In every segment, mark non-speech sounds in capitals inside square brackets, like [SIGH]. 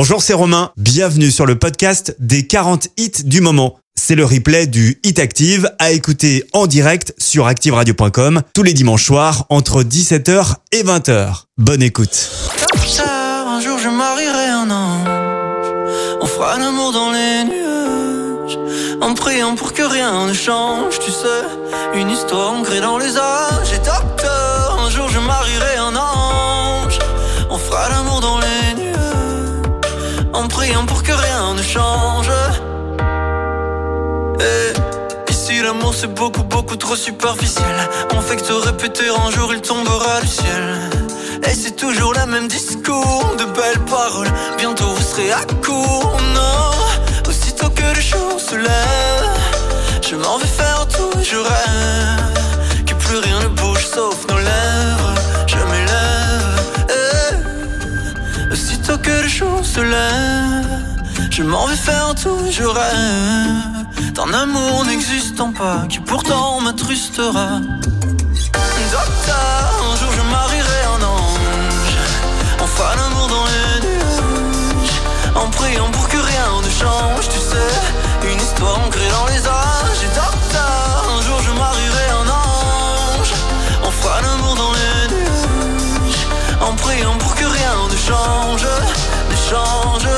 Bonjour, c'est Romain. Bienvenue sur le podcast des 40 hits du moment. C'est le replay du Hit Active à écouter en direct sur activeradio.com tous les dimanches soirs entre 17h et 20h. Bonne écoute. Pour que rien ne change. Et ici l'amour c'est beaucoup beaucoup trop superficiel. On fait que te répéter un jour il tombera du ciel. Et c'est toujours le même discours, de belles paroles. Bientôt vous serez à court, non. Aussitôt que le jour se lève, je m'en vais faire tout, je rêve. Que plus rien ne bouge sauf nos lèvres. Je m'en vais faire tout, je rêve. D'un amour n'existant pas, qui pourtant m'attrustera. Docteur, un jour je marierai un ange. Fera l'amour dans les nuages. En priant pour que rien ne change, tu sais. Une histoire ancrée dans les âges. Et docteur, un jour je marierai un ange. Fera l'amour dans les nuages. En priant pour que rien ne change, change.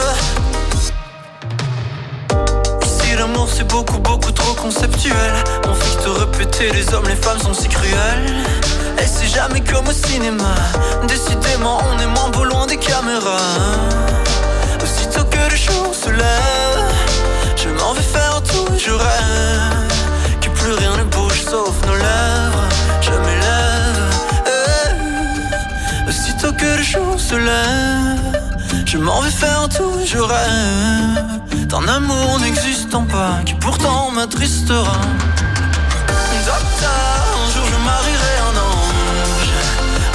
Ici l'amour c'est beaucoup beaucoup trop conceptuel. On fait te répéter les hommes les femmes sont si cruels. Et c'est jamais comme au cinéma. Décidément on est moins beau loin des caméras. Aussitôt que le jour se lève Je m'en vais faire tout je rêve Que plus rien ne bouge sauf nos lèvres. Je m'élève. Aussitôt que le jour se lève je m'en vais faire tout, je rêve D'un amour n'existant pas Qui pourtant m'attristera. Docteur, un jour je marierai un ange.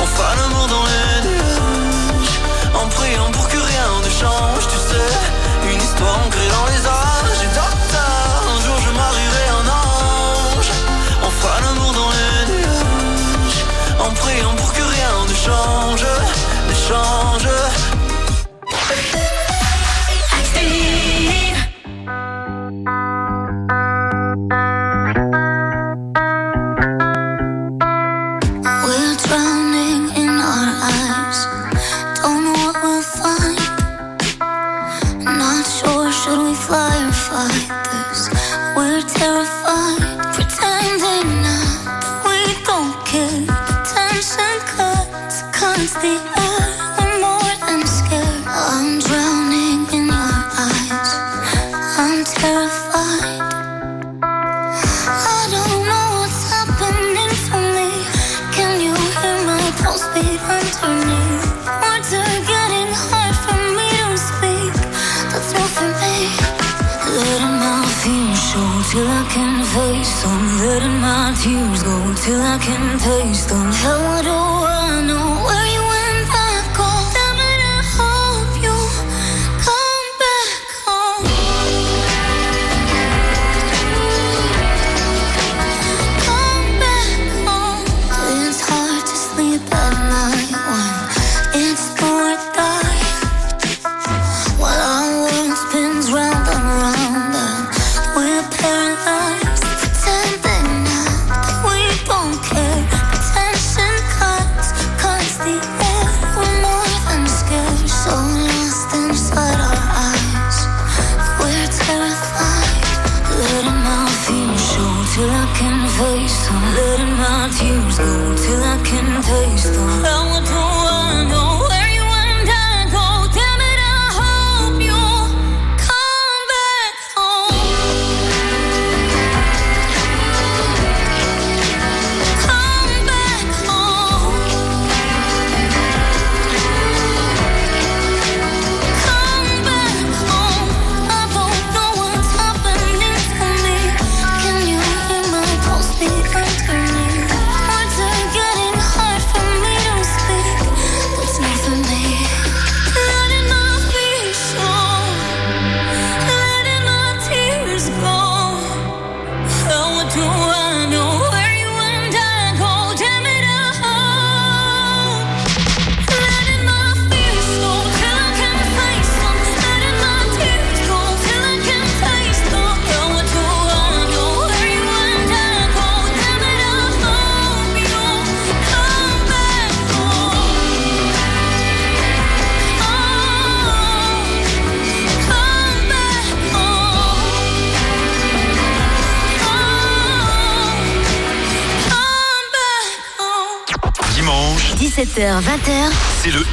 On fera l'amour dans les nuages En priant pour que rien ne change Tu sais, une histoire ancrée dans les âges. Et un jour je marierai un ange. On fera l'amour dans les nuages En priant pour que rien ne change Ne change till I can face them. Letting my tears go till I can taste them. How do I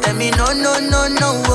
tell me no, no, no, no.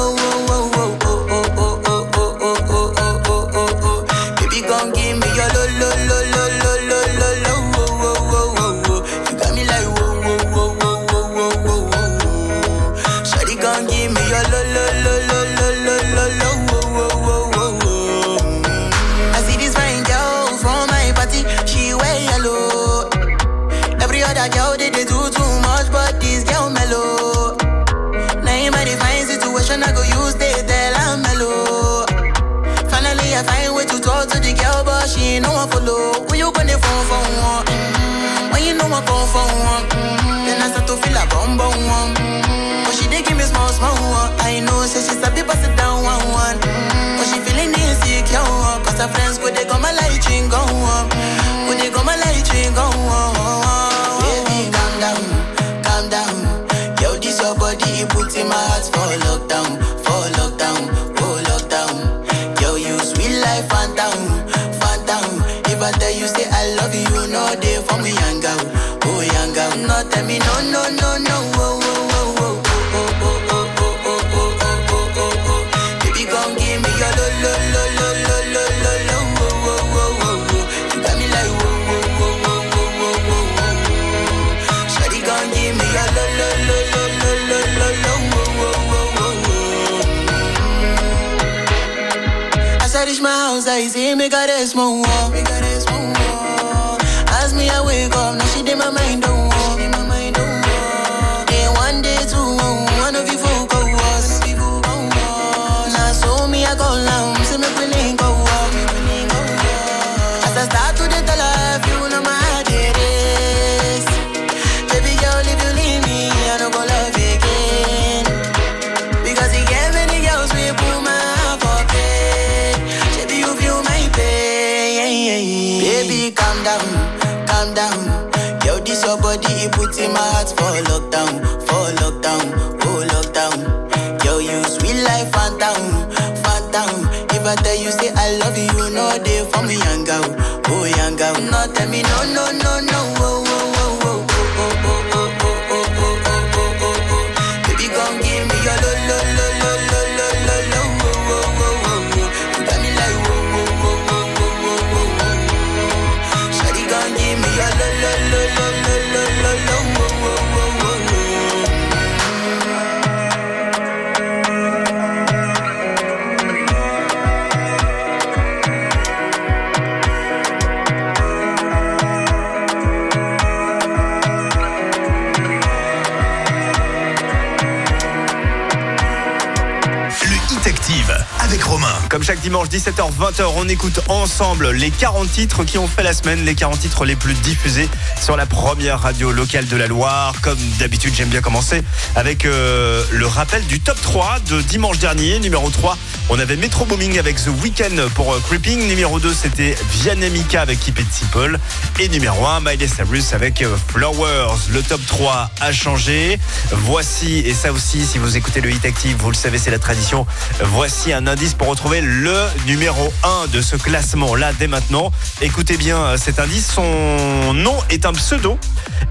dimanche 17h-20h, on écoute ensemble les 40 titres qui ont fait la semaine, les 40 titres les plus diffusés sur la première radio locale de la Loire. Comme d'habitude, j'aime bien commencer avec euh, le rappel du top 3 de dimanche dernier, numéro 3. On avait Metro Booming avec The Weeknd pour euh, Creeping. Numéro 2, c'était Vianney Mika avec Keep It Simple. Et numéro 1, Miley Cyrus avec euh, Flowers. Le top 3 a changé. Voici, et ça aussi, si vous écoutez le Hit Active, vous le savez, c'est la tradition. Voici un indice pour retrouver le numéro 1 de ce classement là dès maintenant. Écoutez bien euh, cet indice. Son nom est un pseudo.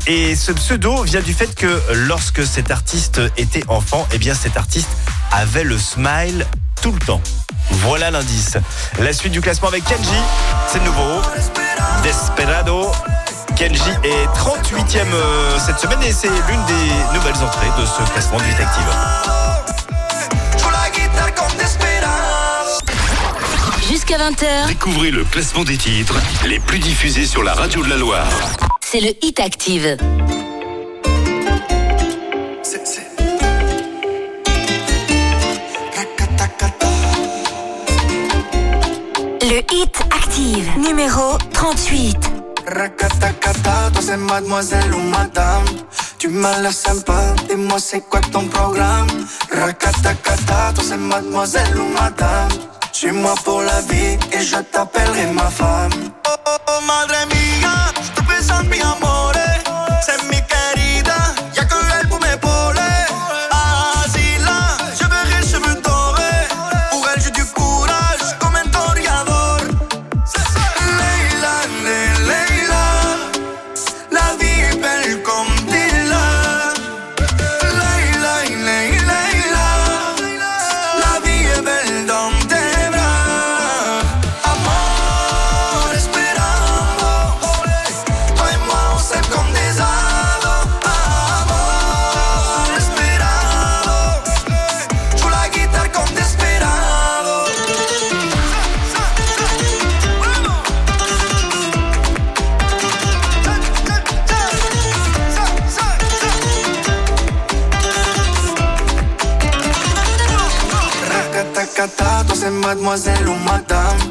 Et ce pseudo vient du fait que lorsque cet artiste était enfant, eh bien cet artiste avait le smile tout le temps. Voilà l'indice. La suite du classement avec Kenji, c'est nouveau. Desperado. Kenji est 38e euh, cette semaine et c'est l'une des nouvelles entrées de ce classement du Hit Active. Jusqu'à 20h, Découvrez le classement des titres les plus diffusés sur la radio de la Loire. c'est le Hit Active. Numéro 38. Racatacata, toi c'est mademoiselle ou madame. Tu m'as l'air sympa, dis-moi c'est quoi ton programme? Racatacata, toi c'est mademoiselle ou madame. Suis moi pour la vie et je t'appellerai ma femme. Oh, oh, oh madre je te présente mi amore. C'est mi mademoiselle ou madame.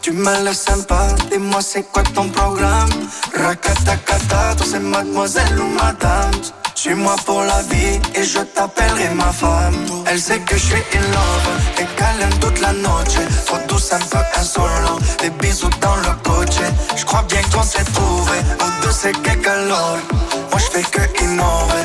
Tu m'as l'air sympa, dis-moi c'est quoi ton programme? Rakatakata, toi c'est mademoiselle ou madame. Suis-moi pour la vie et je t'appellerai ma femme. Elle sait que je suis in love et aime toute la noche. Trop douce, un peu insolent, des bisous dans le coche. Je crois bien qu'on s'est trouvé, aux deux c'est quelque Moi je fais que innover,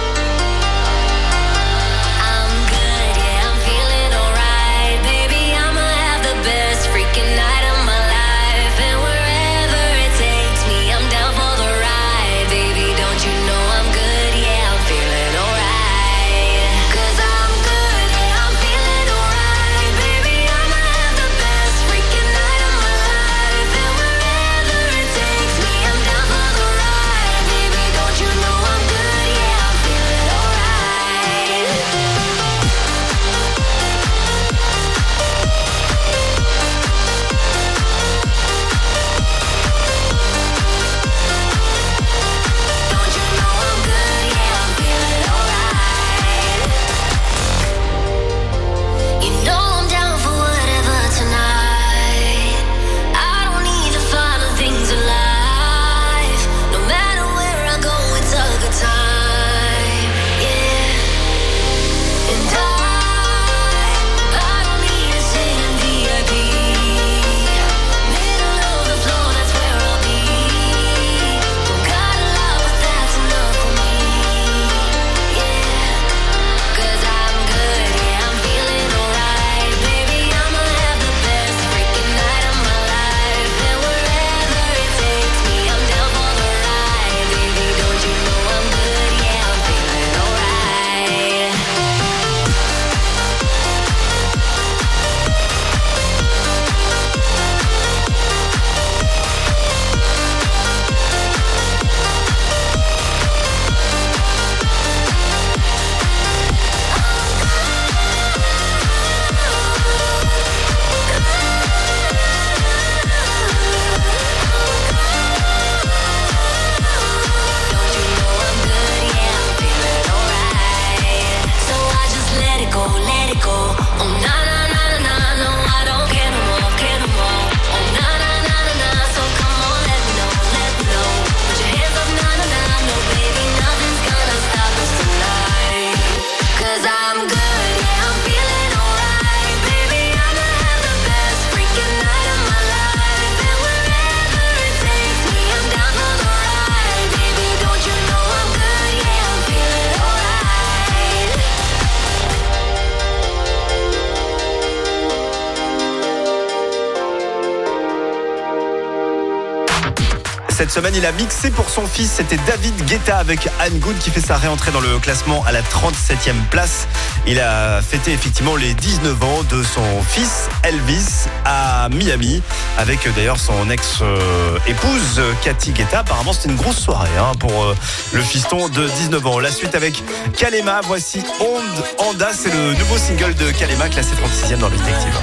Il a mixé pour son fils. C'était David Guetta avec Anne Good qui fait sa réentrée dans le classement à la 37e place. Il a fêté effectivement les 19 ans de son fils Elvis à Miami avec euh, d'ailleurs son ex-épouse Cathy Guetta. Apparemment, c'était une grosse soirée hein, pour euh, le fiston de 19 ans. La suite avec Kalema. Voici Ond Anda. C'est le nouveau single de Kalema classé 36e dans le détective.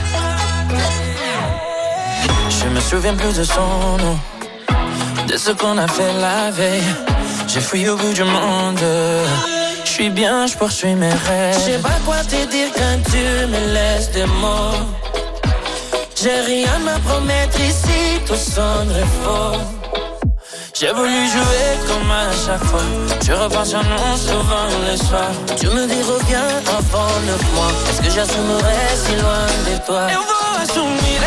Je me souviens plus de son nom, ce qu'on a fait la veille. J'ai fouillé au bout du monde. Je suis bien, je poursuis mes rêves. Je sais pas quoi te dire quand tu me laisses des mots. J'ai rien à promettre ici, tout sonnerait faux. J'ai voulu jouer comme à chaque fois. Je repense à nous souvent le soir. Tu me dis reviens avant neuf mois. Est-ce que j'assumerai si loin de toi? Et on va assumer.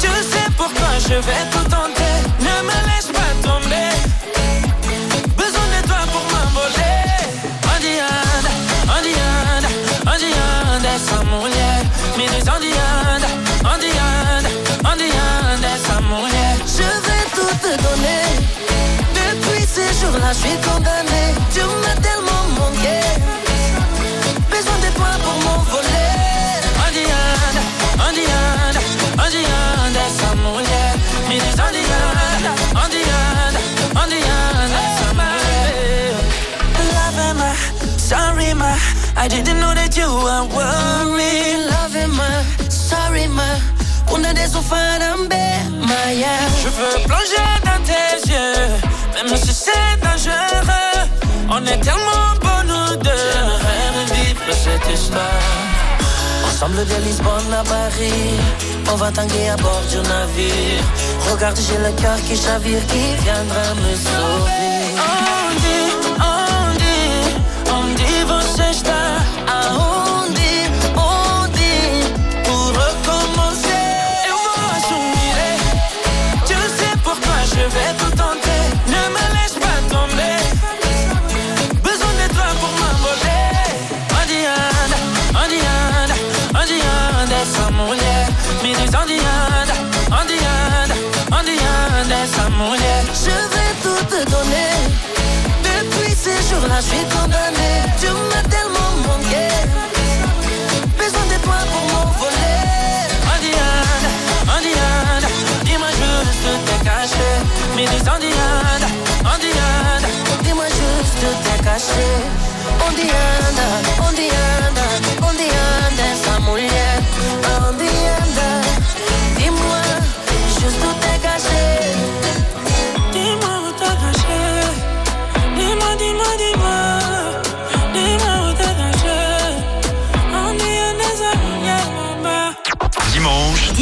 Tu sais pourquoi je vais tout tenter. Depuis ces jours-là, je suis condamné. Tu m'as tellement manqué. Besoin de toi pour m'envoler. Andianda, Andianda, Andianda, essa mulher me diz Andianda, Andianda, Andianda, essa mulher. Love ma, sorry ma, I didn't know that you were worried. Love ma, sorry ma, Je veux plonger dans tes yeux, même si c'est dangereux. On est tellement bons nous deux. J'aimerais revivre cette histoire. Ensemble de Lisbonne à Paris, on va tanguer à bord du navire. Regarde, j'ai le cœur qui chavire, qui viendra me sauver. On dit, on dit, on dit, você está donner. Depuis ces jours-là, je suis condamné. Tu m'as tellement manqué. Besoin de toi pour m'envoler. Andianda, Andianda, dis-moi juste t'es caché. Me diz Andianda, Andianda, dis-moi juste t'es caché. Anda, onde anda essa mulher? Onde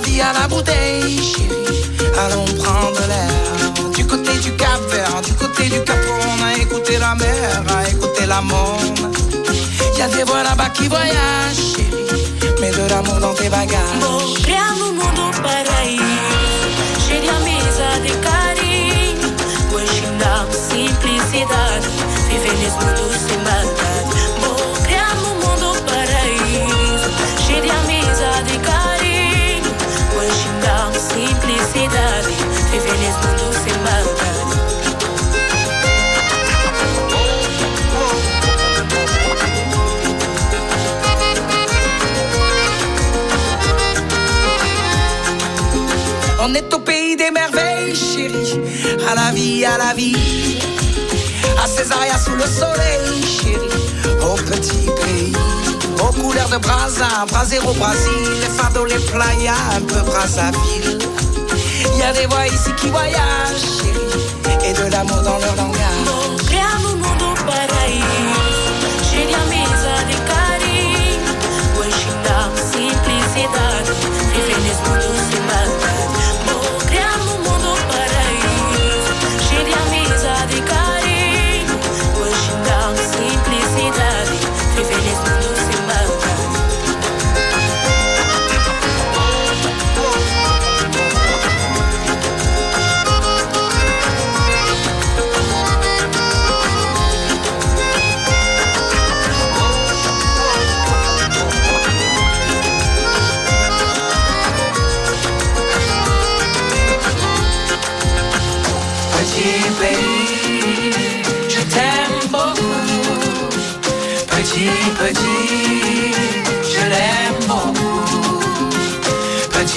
la vie à la bouteille, chérie. Allons prendre l'air. Du côté du Cap Vert, du côté du Cap on a écouté la mer, a écouté la monde. Y a des voix là-bas qui voyagent, chérie. Mets de l'amour dans tes bagages. Um mundo para ir Cheio de amizade e carinho Hoje dá simplicidade Viver nesse mundo sem maldade On est au pays des merveilles, chérie. À la vie, à la vie. À Césaria sous le soleil, chérie. Au petit pays. Aux couleurs de Brasa, Brasero au Brésil. Les fardeaux, les playas, un peu Brazzaville. Y a des voix ici qui voyagent, chérie. Et de l'amour dans leur langage.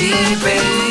cheap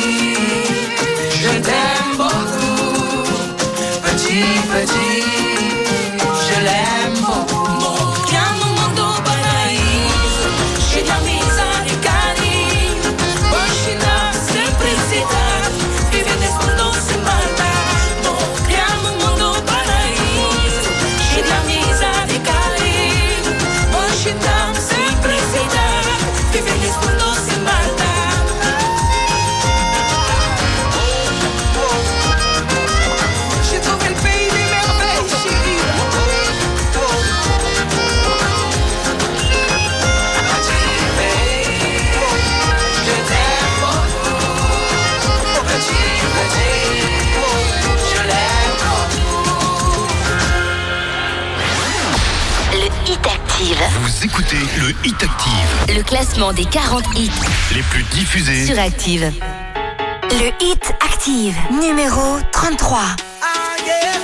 Hit Active, Le classement des 40 hits les plus diffusés. sur Active. Le Hit Active, numéro 33.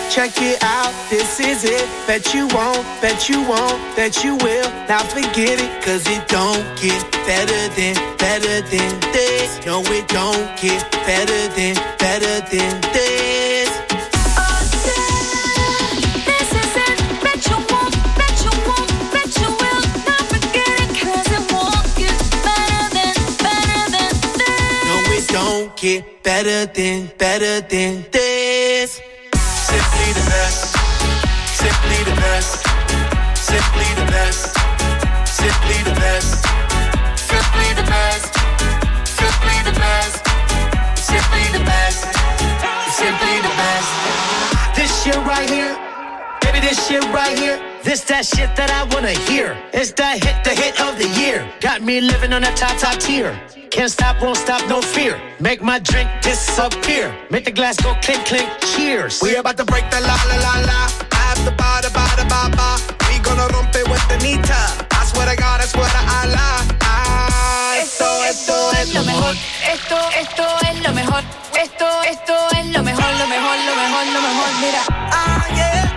Check it out, this is it. Bet you won't, bet you won't, bet you will. Now forget it, cause it don't get better than, better than this. No, it don't get better than, better than this. This better than, better than this. Simply the best. Simply the best. Simply the best. Simply the best. Simply the best. Simply the best. Simply the best. Simply the best. This shit right here, this shit right here. This that shit that I wanna hear. It's that hit, the hit of the year. Got me living on a top, top tier. Can't stop, won't stop, no fear. Make my drink disappear. Make the glass go clink, clink, cheers. We about to break the la la la la. After ba da ba da ba ba. We gonna rompe with the nita. I swear to God, I swear to Allah. Ah, esto, esto es lo mejor. Esto, esto es lo mejor. Esto, esto es lo mejor, lo mejor,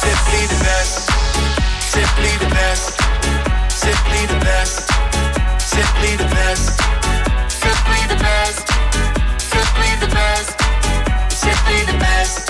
Simply the best. Simply the best. Simply the best. Simply the best. Simply the best. Simply the best. Simply the best.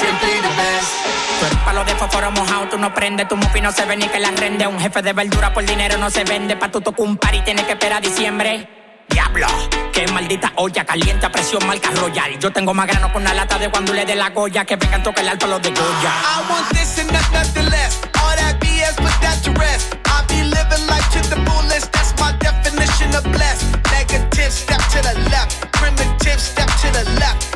Simply the best. Tú eres de fósforo mojado, tú no prendes, tu mufi no se ve ni que la rende. Un jefe de verdura por dinero no se vende, pa' tu tocar un par y tienes que esperar diciembre. Diablo, qué maldita olla caliente a presión marca royal. Yo tengo más grano con una lata de cuando le dé la goya que vengan toca el alto los de Goya. I want this and not nothing less. All that BS, put that to rest. I be living life to the fullest. That's my definition of blessed. Negative, step to the left. Primitive, step to the left.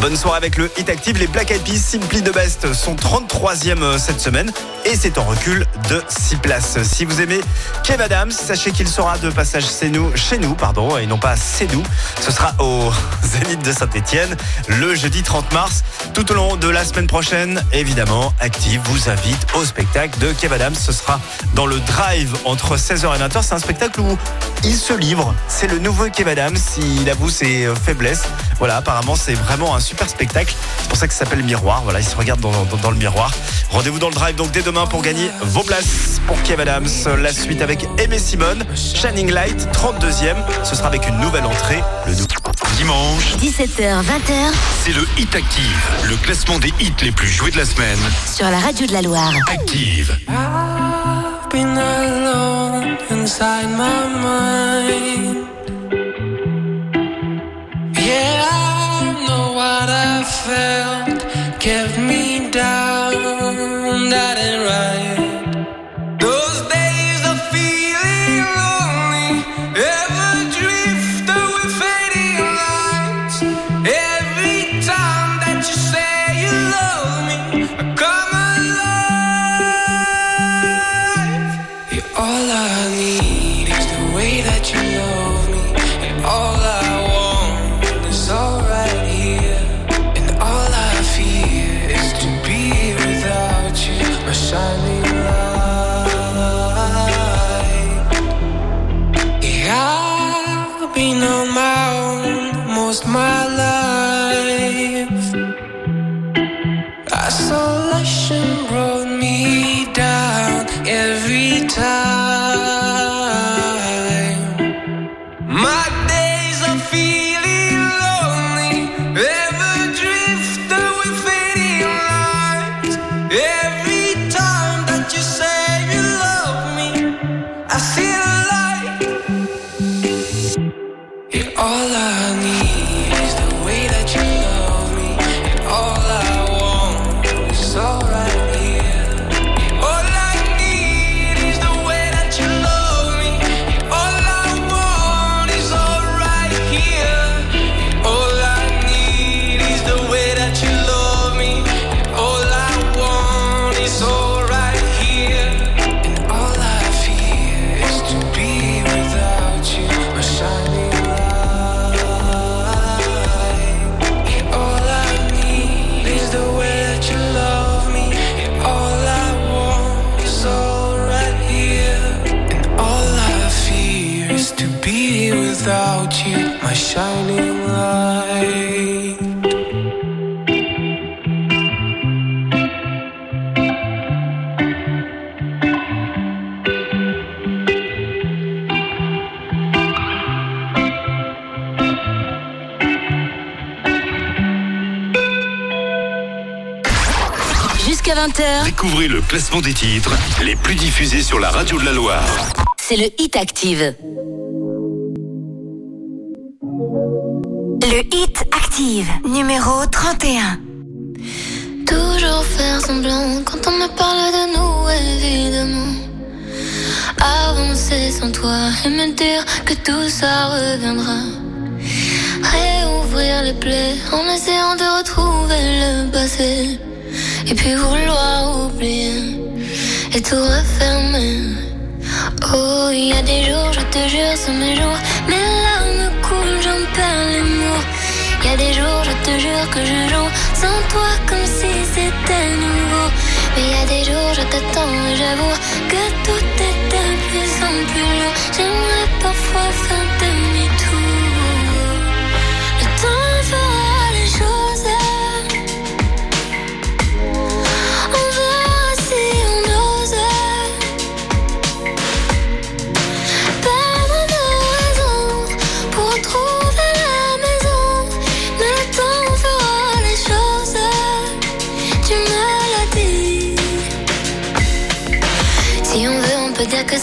Bonne soirée avec le Hit Active. Les Black Eyed Peas Simply the Best sont 33e euh, cette semaine et c'est en recul de 6 places. Si vous aimez Kev Adams, sachez qu'il sera de passage chez nous, chez nous pardon, et non pas c'est nous. Ce sera au [LAUGHS] Zénith de Saint-Etienne le jeudi 30 mars. Tout au long de la semaine prochaine, évidemment, Active vous invite au spectacle de Kev Adams. Ce sera dans le Drive entre 16h et 20h. C'est un spectacle où il se livre. C'est le nouveau Kev Adams. Il avoue ses faiblesses. Voilà, apparemment, c'est vraiment un super spectacle. C'est pour ça que ça s'appelle Miroir. Voilà, il se regarde dans, dans- dans le miroir. Rendez-vous dans le drive donc dès demain pour gagner vos places pour Kev Adams. La suite avec Aimé Simone, Shining Light, 32e. Ce sera avec une nouvelle entrée, le nou- Dimanche, 17h, 20h c'est le Hit Active, le classement des hits les plus joués de la semaine. sur la radio de la Loire. Active. been alone inside my mind. felt, give classement des titres les plus diffusés sur la radio de la Loire. c'est le Hit Active. Le Hit Active, numéro 31. Toujours faire semblant quand on me parle de nous, évidemment. Avancer sans toi et me dire que tout ça reviendra. Réouvrir les plaies en essayant de retrouver le passé. Et puis vouloir oublier et tout refermer. Oh, il y a des jours, je te jure, c'est mes jours. Mes larmes coulent, j'en perds les mots. Il y a des jours, je te jure que je joue sans toi comme si c'était nouveau. Mais il y a des jours, je t'attends et j'avoue que tout est de plus en plus lourd. J'aimerais parfois faire demi-tour.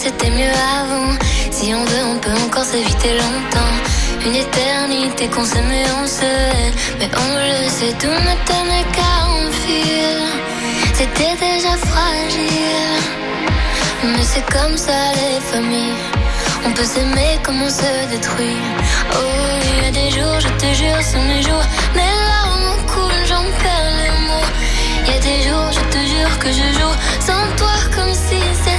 C'était mieux avant. Si on veut, on peut encore s'éviter longtemps. Une éternité qu'on s'aimait, on se hait. Mais on le sait, tout ne tenait qu'à fil. C'était déjà fragile. Mais c'est comme ça les familles. On peut s'aimer comme on se détruit. Oh, il y a des jours, je te jure, c'est mes jours. Mes larmes coulent, j'en perds les mots. Il y a des jours, je te jure que je joue sans toi comme si c'était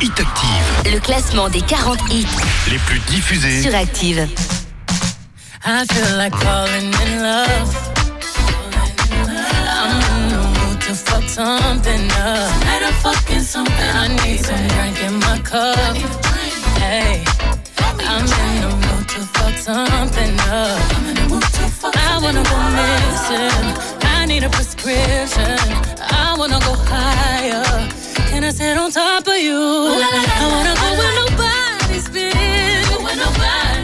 Hit Active, le classement des 40 hits les plus diffusés. sur Active. I feel like falling in love. I'm in the mood to fuck something up. Better fucking something. I need some drink in my cup. Hey, I'm in the mood to fuck something up. I wanna go missing. I need a prescription. I wanna go higher. Can I sit on top of you? I wanna go where nobody's been. Where nobody's been.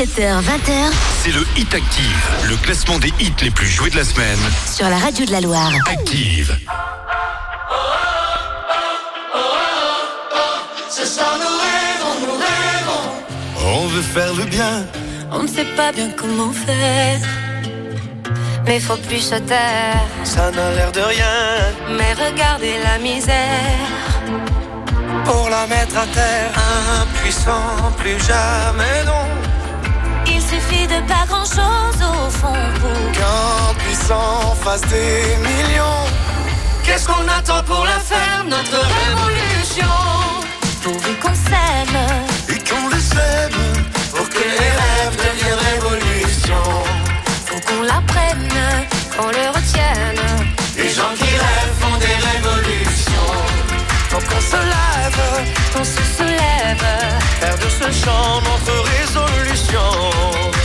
17h-20h, c'est le Hit Active, le classement des hits les plus joués de la semaine. Sur la radio de la Loire. Active. On veut faire le bien. On ne sait pas bien comment faire. Mais faut plus se taire. Ça n'a l'air de rien. Mais regardez la misère pour la mettre à terre. Impuissant, plus jamais non. Il suffit de pas grand chose au fond pour Qu'un puissant fasse des millions. Qu'est-ce qu'on attend pour la faire, notre révolution? Pourvu qu'on s'aime. Et qu'on le sème pour que les rêves deviennent révolution. Faut qu'on l'apprenne, qu'on le retienne. Les gens qui rêvent font des révolutions. Faut qu'on se lève, Qu'on se soulève. faire de ce chant notre résolution.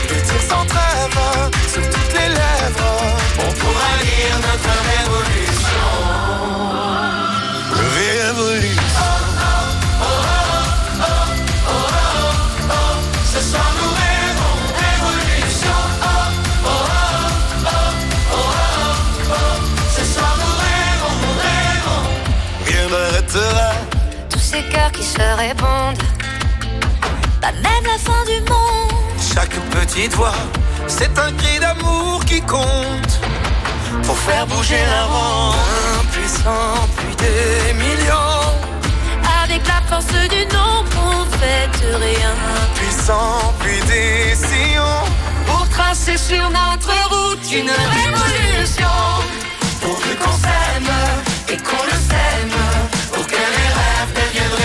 Le tir sans répondent. Pas même la fin du monde. Chaque petite voix, c'est un cri d'amour qui compte. Pour faire bouger la ronde. Impuissant, plus des millions. Avec la force du nombre, on fait rien. Puissant, puis des sillons. Pour tracer sur notre route une révolution. Pourvu qu'on s'aime Et qu'on le sème. Pour que les rêves deviennent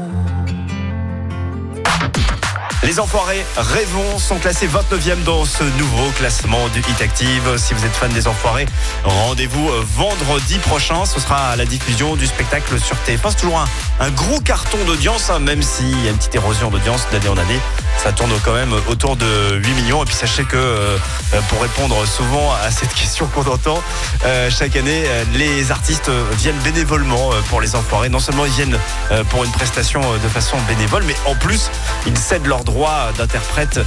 Les Enfoirés Rêvons sont classés 29e dans ce nouveau classement du Hit Active. Si vous êtes fan des Enfoirés, rendez-vous euh, vendredi prochain. Ce sera la diffusion du spectacle sur TF1. C'est toujours un, un gros carton d'audience, hein, même s'il y a une petite érosion d'audience d'année en année. Ça tourne quand même autour de 8 millions. Et puis sachez que euh, pour répondre souvent à cette [LAUGHS] question qu'on entend, euh, chaque année, euh, les artistes viennent bénévolement pour les enfoirés. Non seulement ils viennent pour une prestation de façon bénévole, mais en plus, ils cèdent leurs droits d'interprète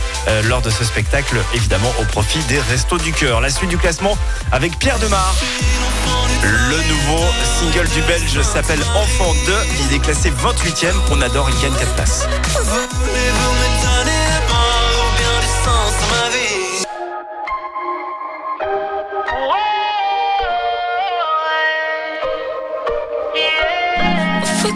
lors de ce spectacle, évidemment au profit des Restos du Cœur. La suite du classement avec Pierre Demar. Le nouveau single du Belge s'appelle Enfant 2. Il est classé 28e. On adore, il gagne 4 places.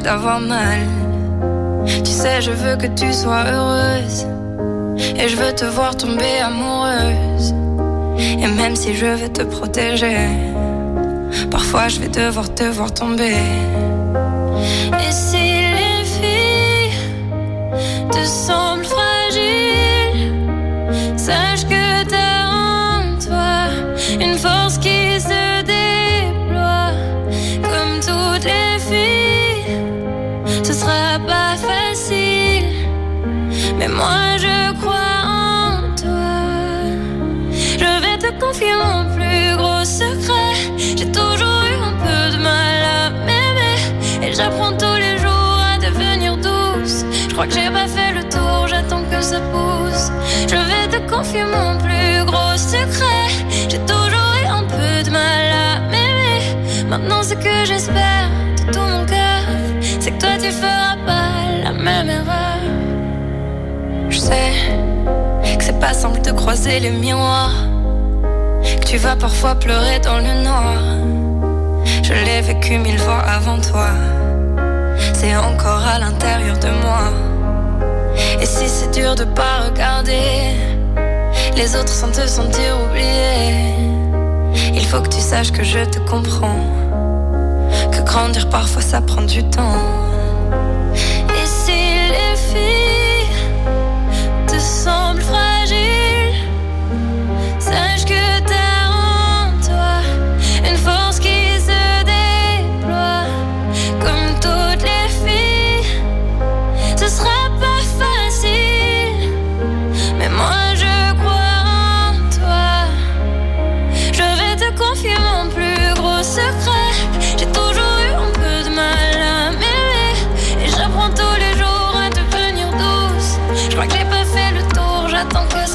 d'avoir mal. Tu sais, je veux que tu sois heureuse. Et je veux te voir tomber amoureuse. Et même si je veux te protéger, parfois je vais devoir te voir tomber. confie mon plus gros secret. J'ai toujours eu un peu de mal à m'aimer. Maintenant, ce que j'espère de tout mon cœur, c'est que toi tu feras pas la même erreur. Je sais que c'est pas simple de croiser les miroirs. Que tu vas parfois pleurer dans le noir. Je l'ai vécu mille fois avant toi. C'est encore à l'intérieur de moi. Et si c'est dur de pas regarder, les autres sont te sentir oubliés. Il faut que tu saches que je te comprends. Que grandir parfois ça prend du temps.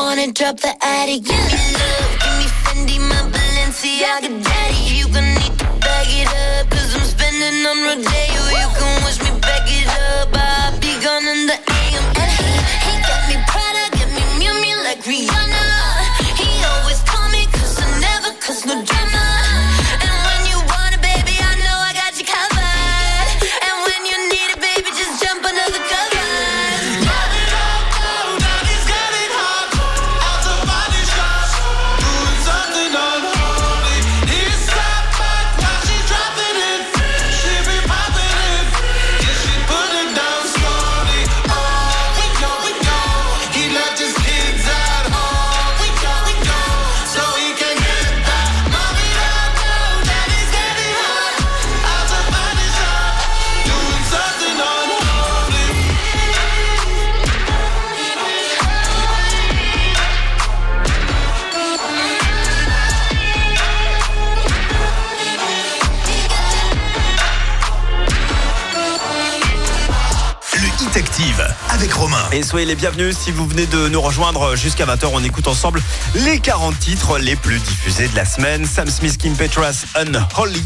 Wanna drop the attic, give Et soyez les bienvenus si vous venez de nous rejoindre jusqu'à 20h. On écoute ensemble les 40 titres les plus diffusés de la semaine. Sam Smith, Kim Petras, Unholy,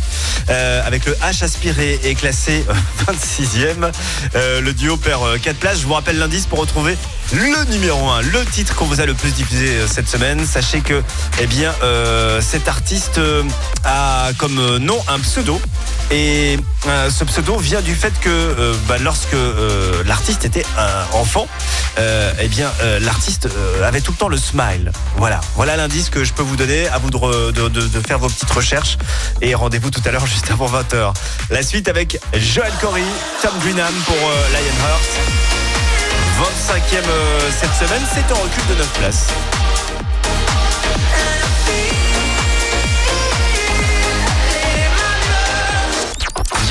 euh, avec le H aspiré est classé euh, 26e. Euh, le duo perd 4 places. Je vous rappelle l'indice pour retrouver le numéro 1, le titre qu'on vous a le plus diffusé euh, cette semaine. Sachez que, eh bien, euh, cet artiste euh, a comme euh, nom un pseudo. Et euh, ce pseudo vient du fait que euh, bah, lorsque euh, l'artiste était un enfant, eh bien l'artiste avait tout le temps le smile. Voilà, voilà l'indice que je peux vous donner. À vous de, re- de- de- de faire vos petites recherches et rendez-vous tout à l'heure [LAUGHS] juste avant 20h. La suite avec Joel Corey, Tom Greenham pour Lionheart. 25e euh, cette semaine, c'est en recul de 9 places.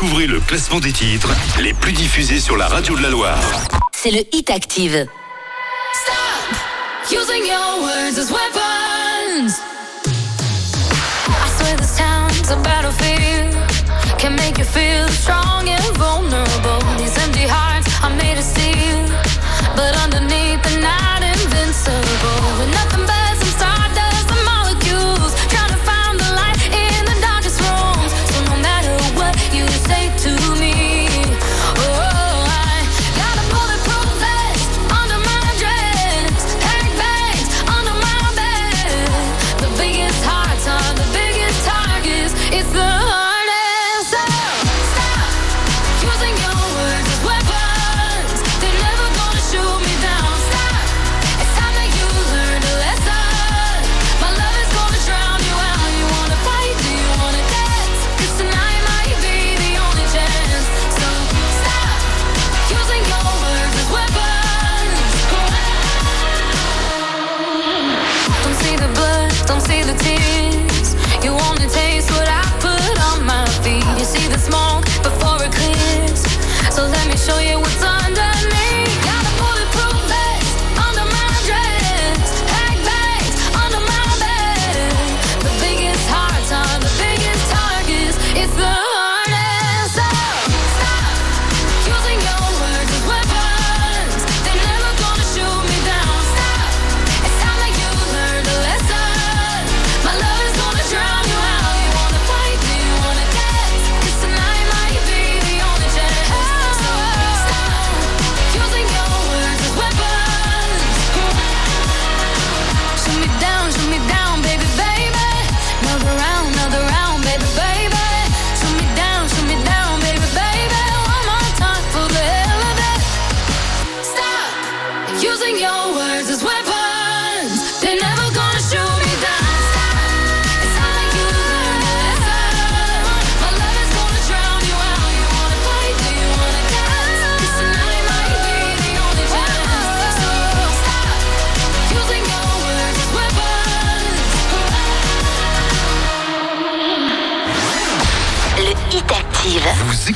Découvrez le classement des titres les plus diffusés sur la radio de la Loire. c'est le Hit Active. Using your words as weapons. I swear this town's a battlefield. Can make you feel strong and vulnerable. These empty hearts are made of steel. But underneath, they're show you what's underneath.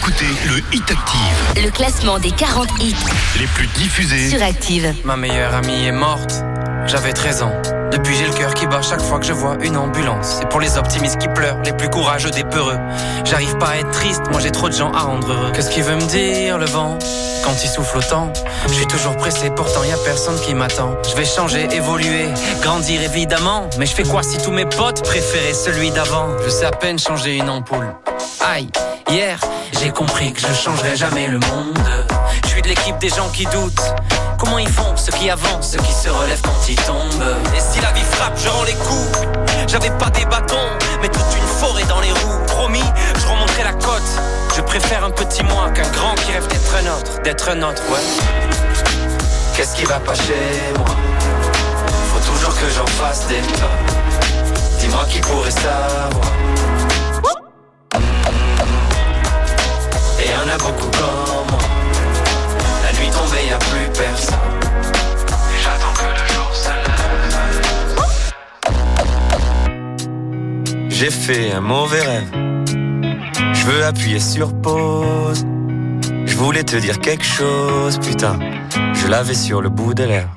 Écoutez le Hit Active, Le classement des 40 hits les plus diffusés. sur Active. Ma meilleure amie est morte, j'avais 13 ans. Depuis j'ai le cœur qui bat chaque fois que je vois une ambulance. C'est pour les optimistes qui pleurent, les plus courageux des peureux. J'arrive pas à être triste, moi j'ai trop de gens à rendre heureux. Qu'est-ce qu'il veut me dire le vent? Quand il souffle autant Je suis toujours pressé, pourtant y a personne qui m'attend. Je vais changer, évoluer, grandir évidemment. Mais je fais quoi si tous mes potes préféraient celui d'avant? Je sais à peine changer une ampoule. Aïe, hier j'ai compris que je changerai jamais le monde. Je suis de l'équipe des gens qui doutent. Comment ils font ceux qui avancent, ceux qui se relèvent quand ils tombent? Et si la vie frappe, je rends les coups. J'avais pas des bâtons, mais toute une forêt dans les roues. Promis, je remonterai la côte. Je préfère un petit moi qu'un grand qui rêve d'être un autre D'être un autre, ouais. Qu'est-ce qui va pas chez moi? Faut toujours que j'en fasse des pas Dis-moi qui pourrait savoir en a beaucoup comme moi. La nuit tombée, y a plus personne. J'attends que le jour se lève. J'ai fait un mauvais rêve. Je veux appuyer sur pause. Je voulais te dire quelque chose, putain. Je l'avais sur le bout de l'air.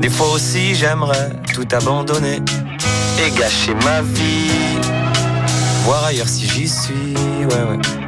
Des fois aussi j'aimerais tout abandonner Et gâcher ma vie. Voir ailleurs si j'y suis, ouais ouais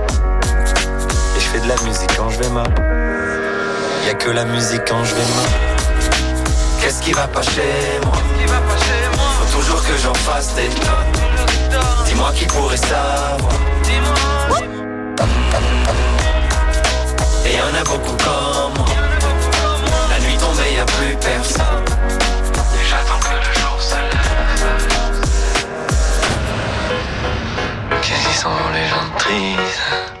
je fais de la musique quand je vais mal. Y'a que la musique quand je vais mal. Qu'est-ce qui va pas chez moi? Faut toujours que j'en fasse des tonnes. Dis-moi qui pourrait savoir. Et y en a beaucoup comme moi. La nuit tombée, y a plus personne. Et j'attends que le jour se lève. Qu'est-ce qu'ils sont les gens tristes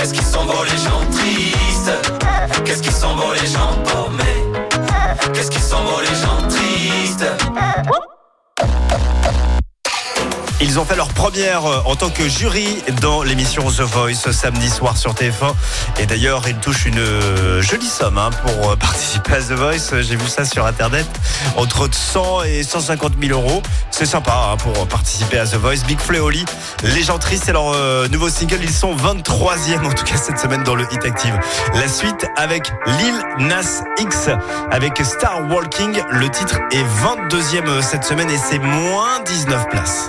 Qu'est-ce qu'ils sont beaux les gens tristes? Qu'est-ce qu'ils sont beaux les gens paumés Ils ont fait leur première euh, en tant que jury dans l'émission The Voice samedi soir sur TF1. Et d'ailleurs, ils touchent une euh, jolie somme hein, pour euh, [LAUGHS] participer à The Voice. J'ai vu ça sur Internet. Entre 100 et 150 000 euros. C'est sympa hein, pour participer à The Voice. Big Fleoli, Les gens tristes, c'est leur nouveau single. Ils sont 23e en tout cas cette semaine dans le Hit Active. La suite avec Lil Nas X avec Star Walking. Le titre est 22e cette semaine et c'est moins 19 places.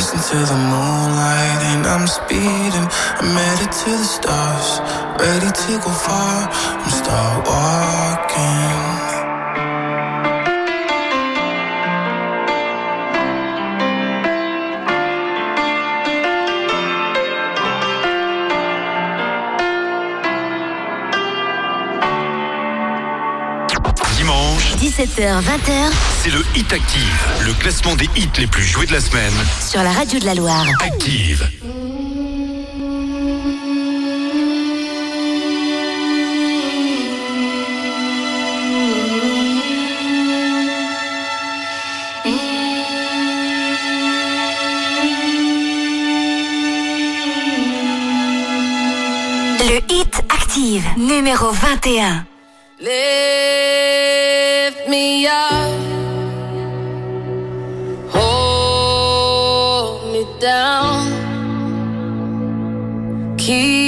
Racing to the moonlight and I'm speeding. I'm headed to the stars, ready to go far. I'm start walking. Dimanche, 17h-20h c'est le Hit Active, le classement des hits les plus joués de la semaine. sur la radio de la Loire. Active. Le Hit Active, numéro 21. Lift down, keep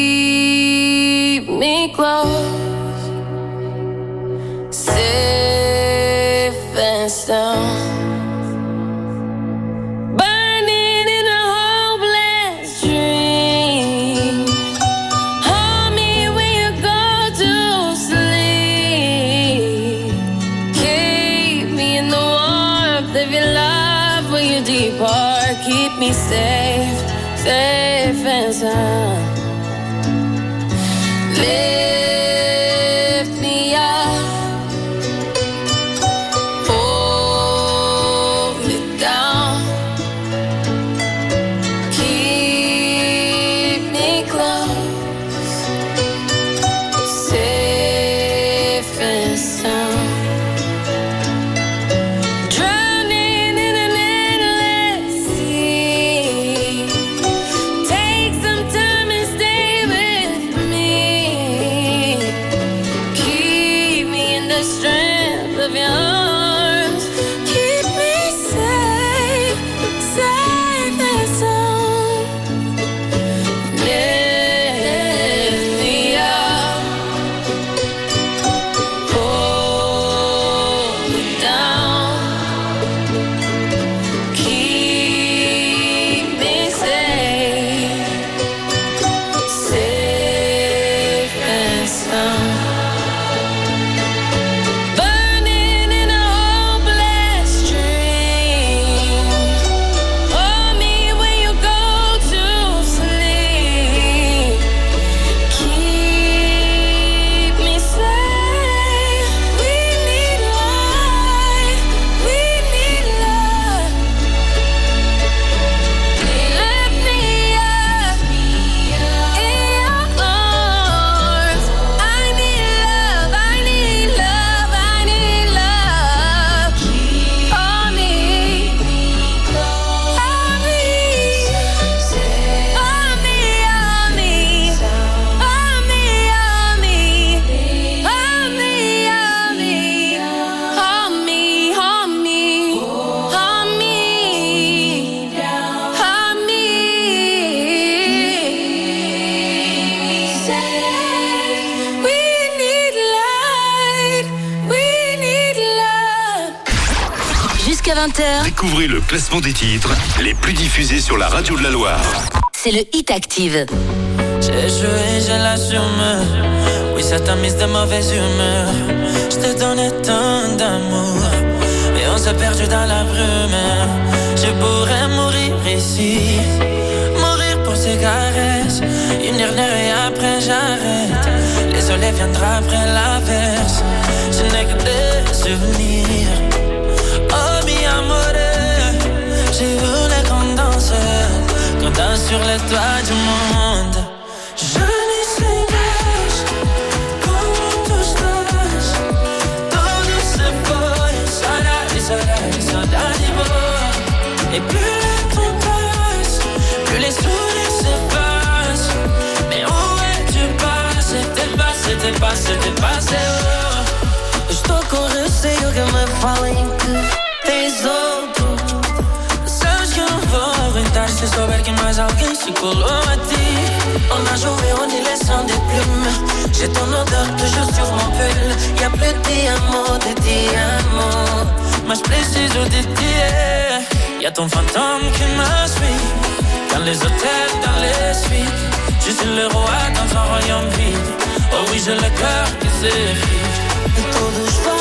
classement des titres les plus diffusés sur la radio de la Loire. c'est le Hit Active. J'ai joué, j'ai l'assume. Oui, ça t'a mise de mauvaise humeur. Je te donnais tant d'amour. Et on s'est perdu dans la brume. Je pourrais mourir ici. Mourir pour ces caresses. Une dernière et après j'arrête. Les soleils viendra après l'averse. Je n'ai que des souvenirs. Sur les toits du monde. Je n'y sais pas comment tout se passe. Se. Et plus passe, plus les sourires s'effacent. Mais où es-tu passé? T'es passé, passé, passé, oh. Estou com receio que me falem mais alguém se colou a ti. On a joué, on est les sons des plumes. J'ai ton odeur toujours sur mon pull. Y'a plus de diamants, de diamants. Mas preciso de ti. Y'a ton fantôme qui me. Dans les hôtels, dans les suites. Je suis le roi dans un royaume vide. Oh oui, j'ai le cœur qui s'effrite. Et todos falam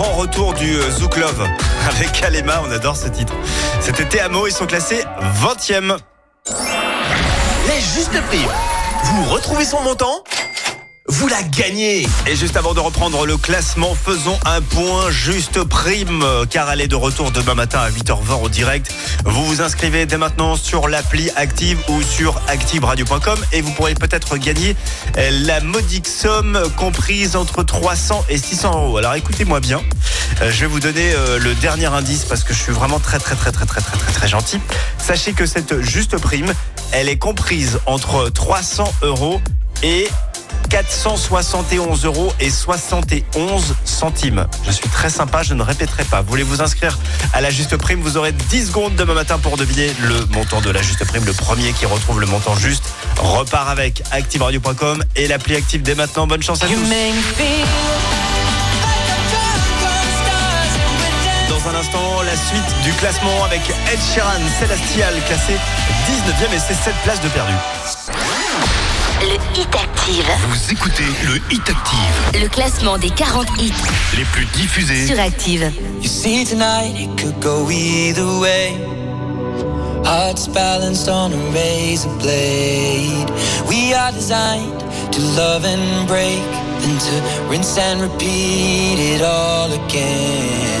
grand retour du euh, Zouk Love [LAUGHS] avec Kalema, on adore ce titre. C'était Théamo, ils sont classés 20e. Les justes prix. Vous retrouvez son montant? Vous la gagnez Et juste avant de reprendre le classement, faisons un point juste prime, euh, car elle est de retour demain matin à 8h20 au direct. Vous vous inscrivez dès maintenant sur l'appli Active ou sur activeradio.com et vous pourrez peut-être gagner euh, la modique somme comprise entre 300 et 600 euros. Alors écoutez-moi bien. Euh, je vais vous donner euh, le dernier indice parce que je suis vraiment très très très très très très très, très gentil. Sachez que cette juste prime, elle est comprise entre 300 euros et 471 euros et 71 centimes. Je suis très sympa, je ne répéterai pas. Vous voulez vous inscrire à la juste prime? Vous aurez 10 secondes demain matin pour deviner le montant de la juste prime. Le premier qui retrouve le montant juste repart avec activeradio.com et l'appli active dès maintenant. Bonne chance à tous. Dans un instant, la suite du classement avec Ed Sheeran, Celestial, classé 19e et c'est 7 places de perdu. Le Hit Active. Vous écoutez le Hit Active. Le classement des 40 hits Les plus diffusés. sur Active. You see tonight it could go either way. Hearts balanced on a razor blade. We are designed to love and break, then to rinse and repeat it all again.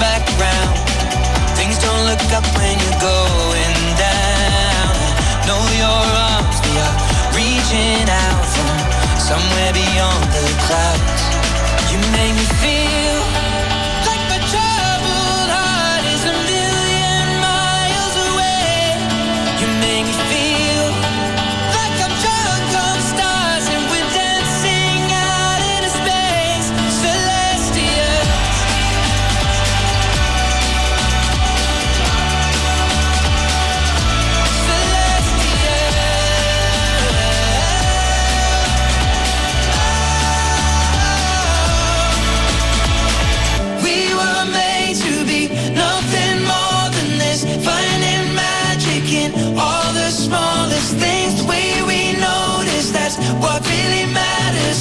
back around? Things don't look up when you're going down. Know your arms, they are reaching out from somewhere beyond the clouds. You make me feel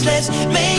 Let's make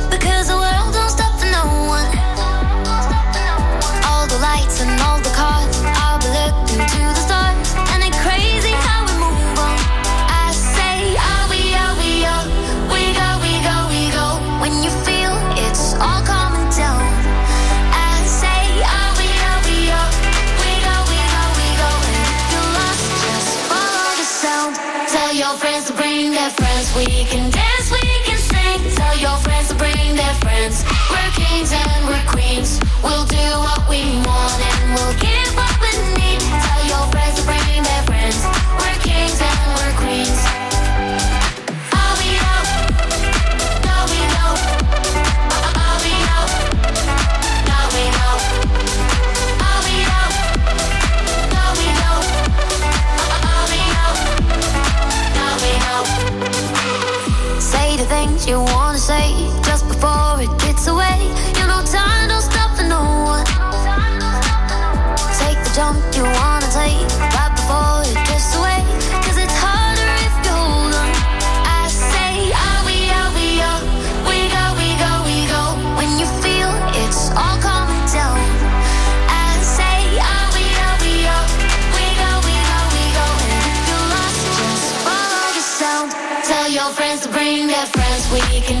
we can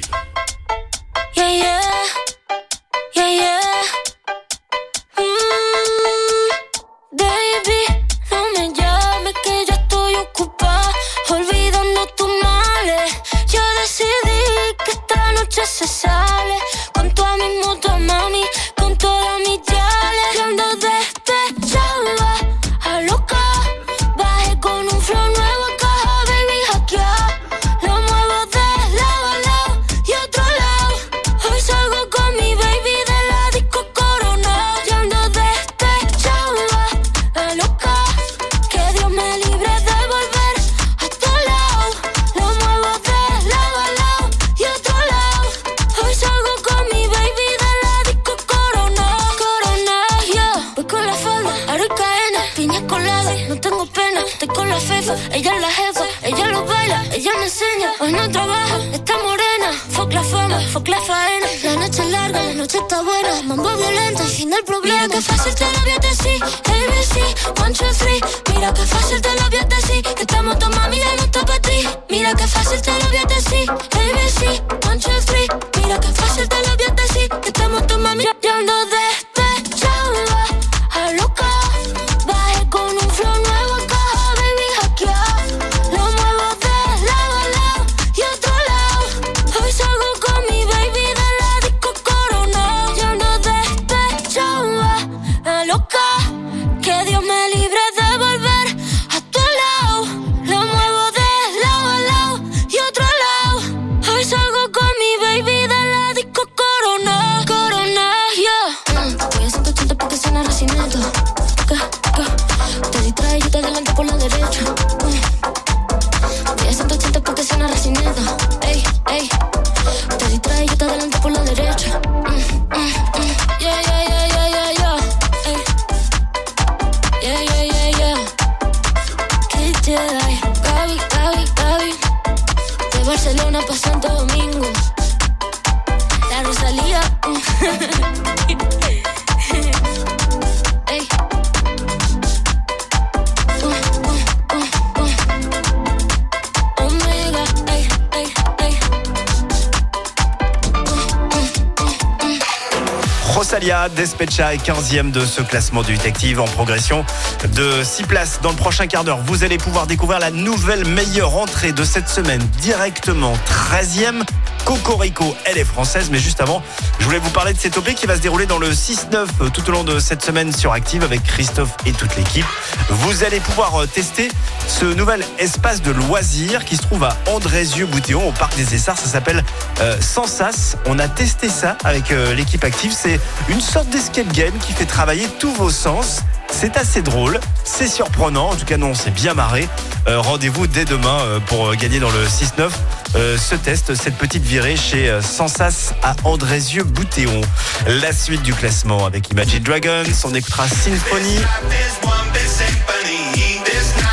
Despecha est 15e de ce classement du Active en progression de 6 places. Dans le prochain quart d'heure, vous allez pouvoir découvrir la nouvelle meilleure entrée de cette semaine directement 13e. Cocorico, elle est française, mais juste avant, je voulais vous parler de cette OP qui va se dérouler dans le 6-9 euh, tout au long de cette semaine sur Active avec Christophe et toute l'équipe. Vous allez pouvoir euh, tester ce nouvel espace de loisirs qui se trouve à Andrézieux-Boutéon au parc des Essarts. Ça s'appelle euh, Sensas. On a testé ça avec euh, l'équipe Active. C'est une sorte d'escape game qui fait travailler tous vos sens. C'est assez drôle, c'est surprenant. En tout cas, nous, on s'est bien marré. Euh, Rendez-vous dès demain euh, pour euh, gagner dans le 6-9 euh, ce test, cette petite virée chez Sensas à Andrézieux-Boutéon. La suite du classement avec Imagine Dragons. On écoutera Symphony.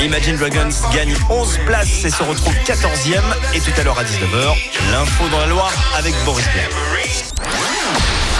Imagine Dragons gagne 11 places et se retrouve 14e. Et tout à l'heure à 19h, l'info dans la Loire avec Boris Blair.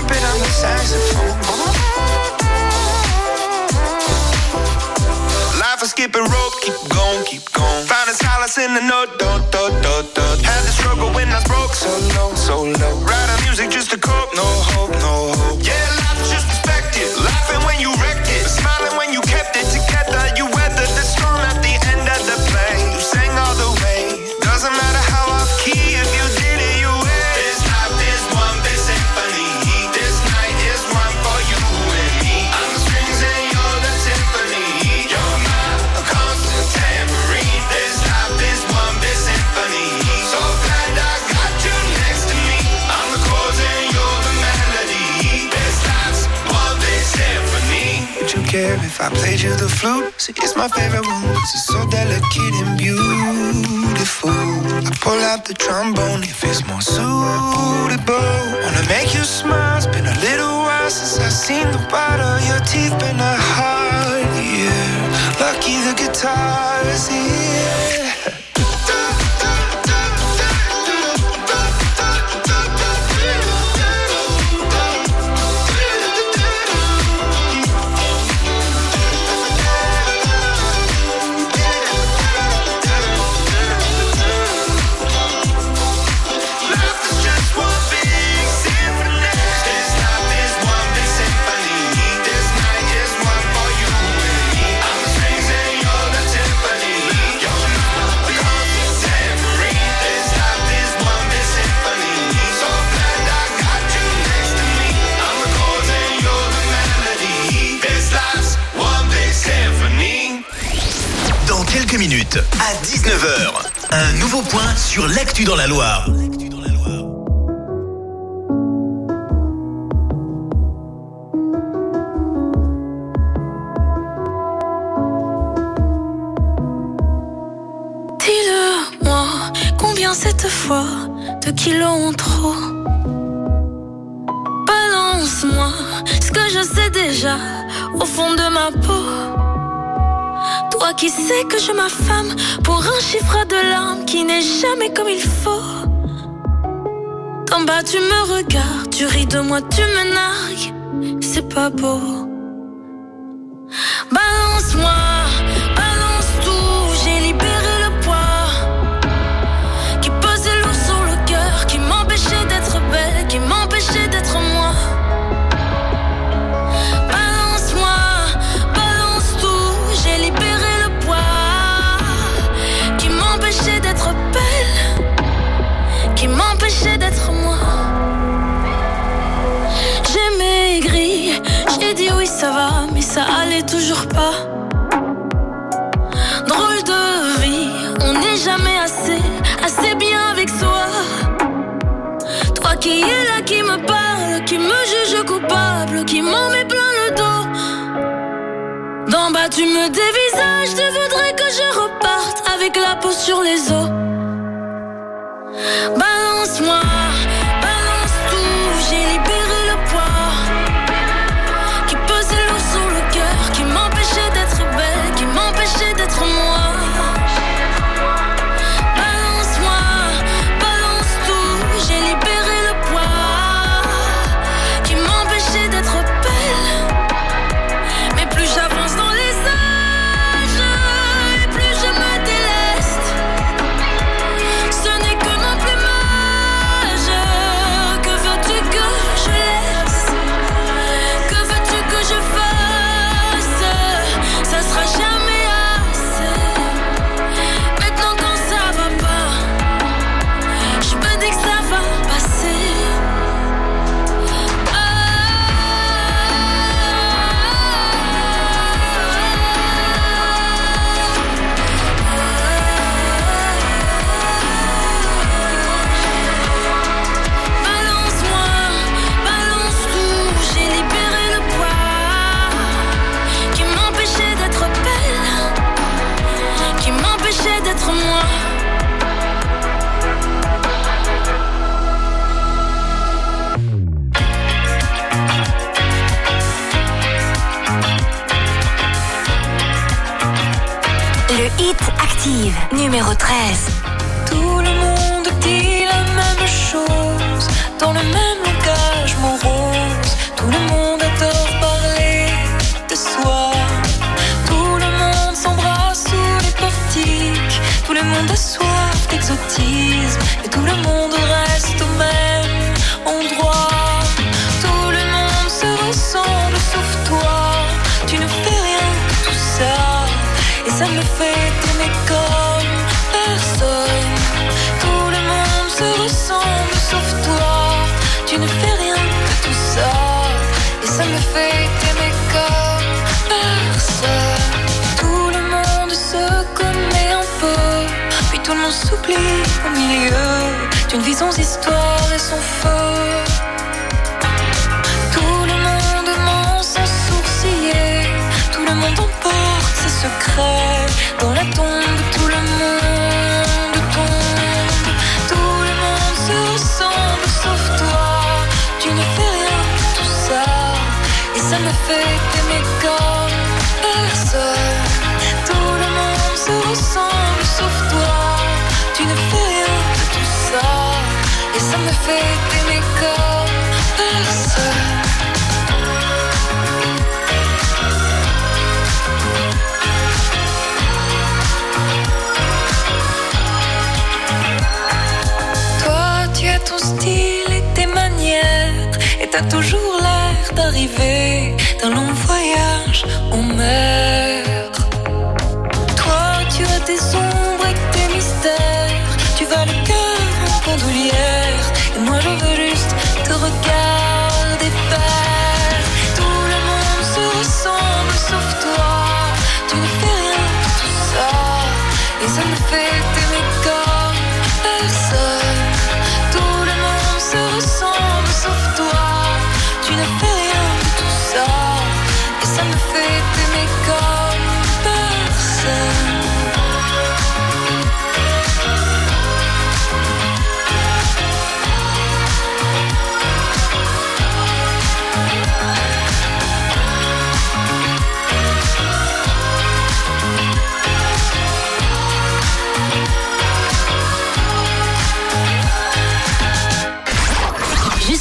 trumpet on the saxophone. Life is skipping rope, keep going, keep going. Found a solace in the note, do, do, do, do. Had the struggle when I was broke, so low, so low. I played you the flute? See, it's my favorite one it's so delicate and beautiful. I pull out the trombone if it's more suitable. Wanna make you smile. It's been a little while since I've seen the white of your teeth. Been a hard year. Lucky the guitar is here. Minutes, à 19h, un nouveau point sur l'actu dans la Loire. Dis-le-moi, combien cette fois de kilos en trop? Balance-moi ce que je sais déjà au fond de ma peau. Toi qui sais que je m'affame pour un chiffre de larmes qui n'est jamais comme il faut. D'en bas tu me regardes, tu ris de moi, tu me nargues, c'est pas beau. Balance-moi, tu me dévisages. Tu voudrais que je reparte avec la peau sur les os. numéro 13. Tout le monde dit la même chose, dans le même langage morose. Tout le monde adore parler de soi. Tout le monde s'embrasse sous les portiques. Tout le monde a soif d'exotisme. Et tout le monde au milieu d'une vie sans histoire et sans feu. Toi, tu as ton style et tes manières, et t'as toujours l'air d'arriver d'un long voyage en mer. Toi, tu as tes ombres et tes mystères, tu vas le cœur en bandoulière. little bit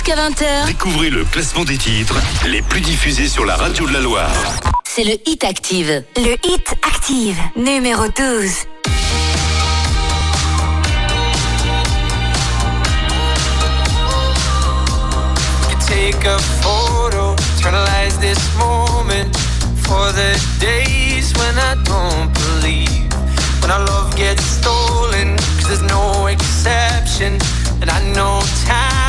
jusqu'à 20h. Découvrez le classement des titres les plus diffusés sur la radio de la Loire. C'est le Hit Active. Le Hit Active, numéro 12. Take a photo, eternalize this moment for the days when I don't believe. When our love gets stolen, cause there's no exception, and I know time.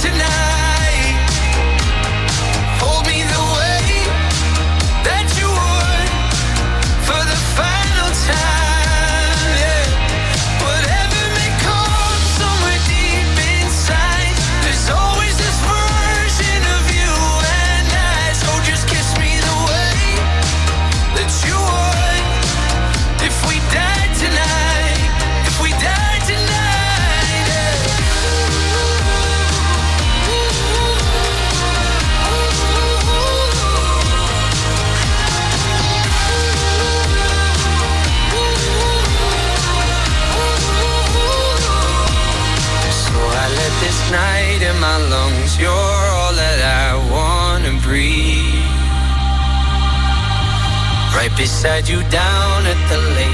tonight. Beside you down at the lake.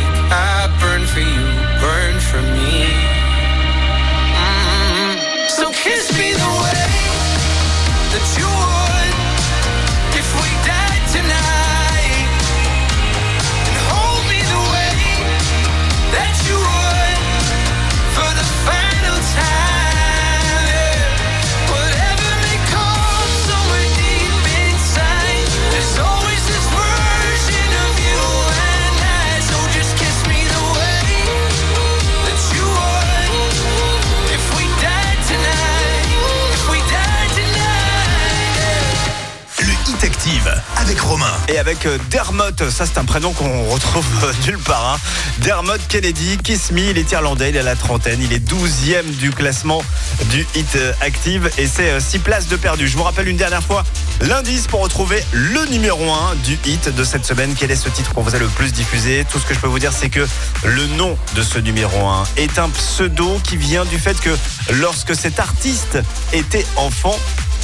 Et avec euh, Dermot, ça c'est un prénom qu'on retrouve euh, nulle part. hein. Dermot Kennedy, Kiss Me, il est irlandais, il à la trentaine, il est 12e du classement du Hit euh, Active et c'est 6 places de perdu. Je vous rappelle une dernière fois l'indice pour retrouver le numéro 1 du hit de cette semaine. Quel est ce titre qu'on vous a le plus diffusé? Tout ce que je peux vous dire c'est que le nom de ce numéro 1 est un pseudo qui vient du fait que lorsque cet artiste était enfant,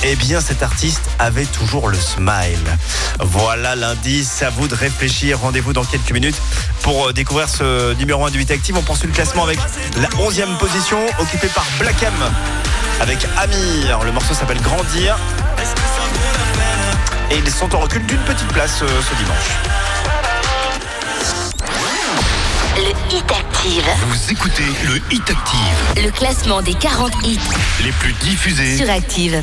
eh bien cet artiste avait toujours le smile. Voilà l'indice, à vous de réfléchir. Rendez-vous dans quelques minutes pour euh, découvrir ce numéro 1 du 8 Active. On poursuit le classement avec la 11e position occupée par Black M avec Amir. Le morceau s'appelle Grandir. Et ils sont en recul d'une petite place euh, ce dimanche. Le Hit Active. Vous écoutez le Hit Active. Le classement des 40 hits Les plus diffusés. sur Active.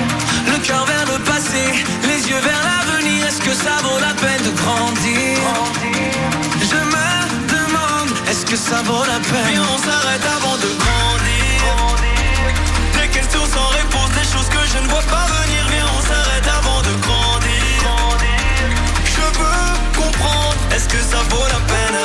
Le cœur vers le passé, les yeux vers l'avenir, est-ce que ça vaut la peine de grandir? Je me demande, est-ce que ça vaut la peine? Viens, on s'arrête avant de grandir. Des questions sans réponse, des choses que je ne vois pas venir. Viens, on s'arrête avant de grandir. Je veux comprendre, est-ce que ça vaut la peine?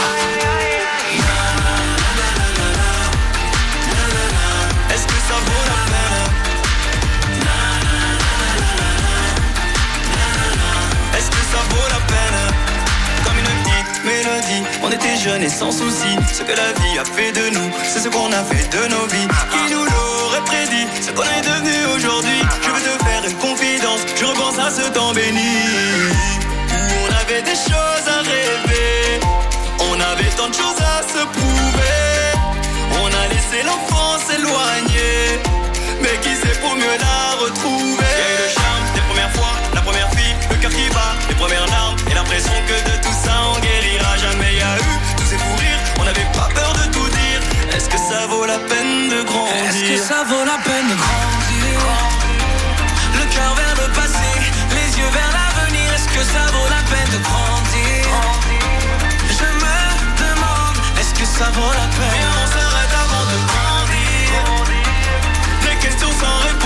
Jeunes et sans souci. Ce que la vie a fait de nous, c'est ce qu'on a fait de nos vies. Qui nous l'aurait prédit, ce qu'on est devenu aujourd'hui. Je veux te faire une confidence, je repense à ce temps béni. Où on avait des choses à rêver, on avait tant de choses à se prouver. On a laissé l'enfance s'éloigner, mais qui sait pour mieux la retrouver? Le charme des premières fois, premières larmes et l'impression que de tout ça on guérira jamais. Y a eu tous ces fous rires, on n'avait pas peur de tout dire. Est-ce que ça vaut la peine de grandir? Est-ce que ça vaut la peine de grandir? Le cœur vers le passé, les yeux vers l'avenir. Est-ce que ça vaut la peine de grandir? Je me demande, est-ce que ça vaut la peine? Viens, on s'arrête avant de grandir. Des questions sans réponse,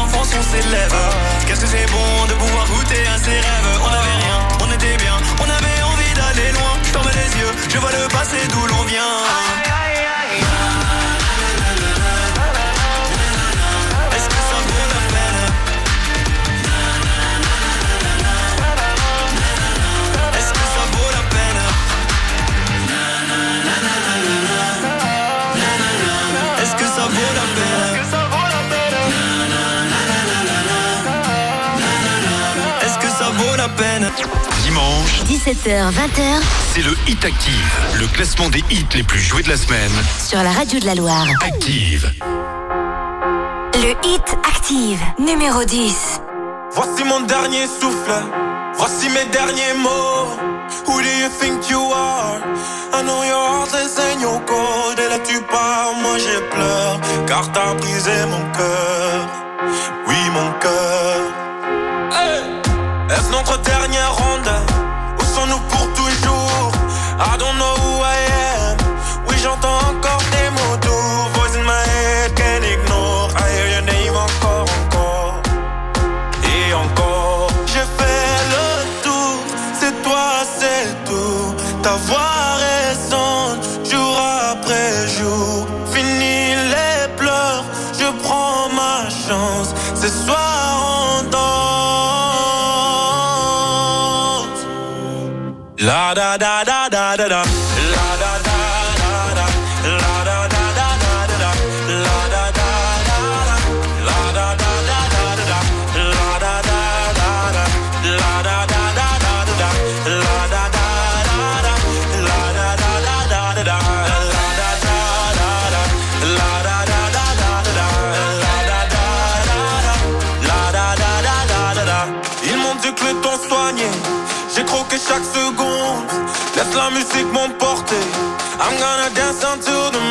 s'élève. Qu'est-ce que c'est bon de pouvoir goûter à ses rêves? On avait rien, on était bien, on avait envie d'aller loin. Je les yeux, je vois le passé d'où l'on vient. 17h, 20h c'est le Hit Active, le classement des hits les plus joués de la semaine. sur la radio de la Loire. Active. Le Hit Active, numéro 10. Voici mon dernier souffle, voici mes derniers mots. Who do you think you are? I know your heart is in your cold. Et là tu pars, moi j'ai pleure, car t'as brisé mon cœur. Oui, mon cœur. Hey! Est-ce notre dernière ronde? I don't know da da da da da da. La musique m'emporter. I'm gonna dance until the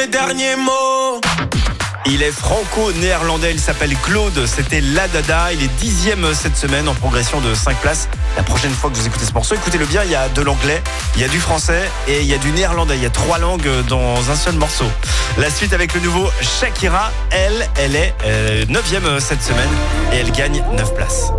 Mes derniers mots. Il est franco-néerlandais, il s'appelle Claude, c'était La Dada, il est dixième cette semaine en progression de 5 places. La prochaine fois que vous écoutez ce morceau, écoutez-le bien, il y a de l'anglais, il y a du français et il y a du néerlandais, il y a trois langues dans un seul morceau. La suite avec le nouveau Shakira, elle, elle est euh, neuvième cette semaine et elle gagne 9 places.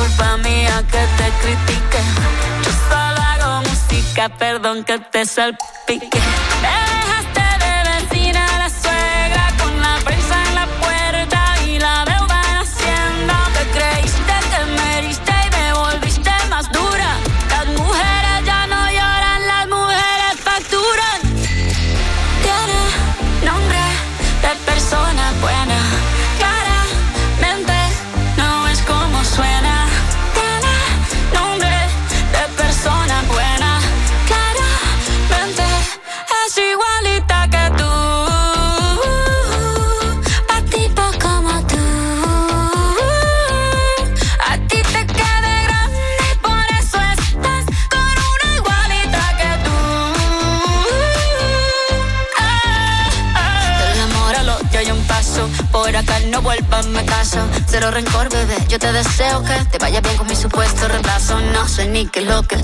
Culpa mía que te critique. Yo solo hago música, perdón que te salpique. Me dejaste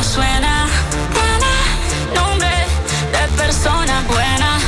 Es como suena. Nombre de persona buena.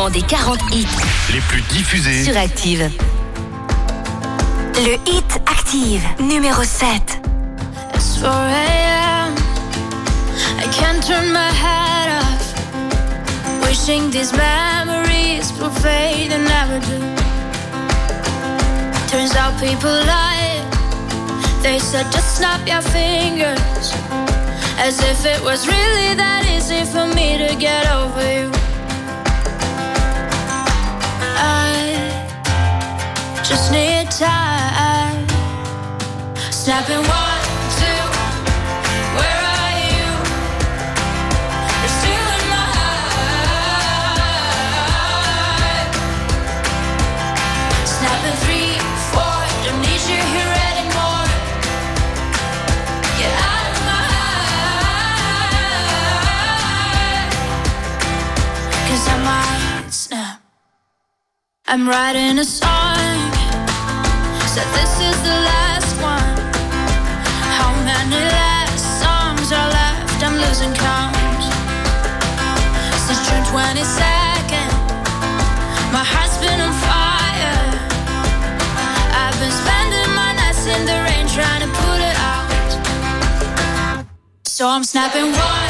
Classement des 40 hits les plus diffusés. sur Active. Le Hit Active, numéro 7. It's 4 a.m. I can't turn my head off. Wishing these memories will fade and never do. Turns out people lie. They said just snap your fingers. As if it was really that easy for me to get over you. Just need time. Snapping one, two. Where are you? You're still in my heart. Snapping three, four. Don't need you here anymore. Get out of my heart. 'Cause I might snap. I'm writing a song. Count. Since June 22nd, my heart's been on fire. I've been spending my nights in the rain trying to put it out. So I'm snapping one,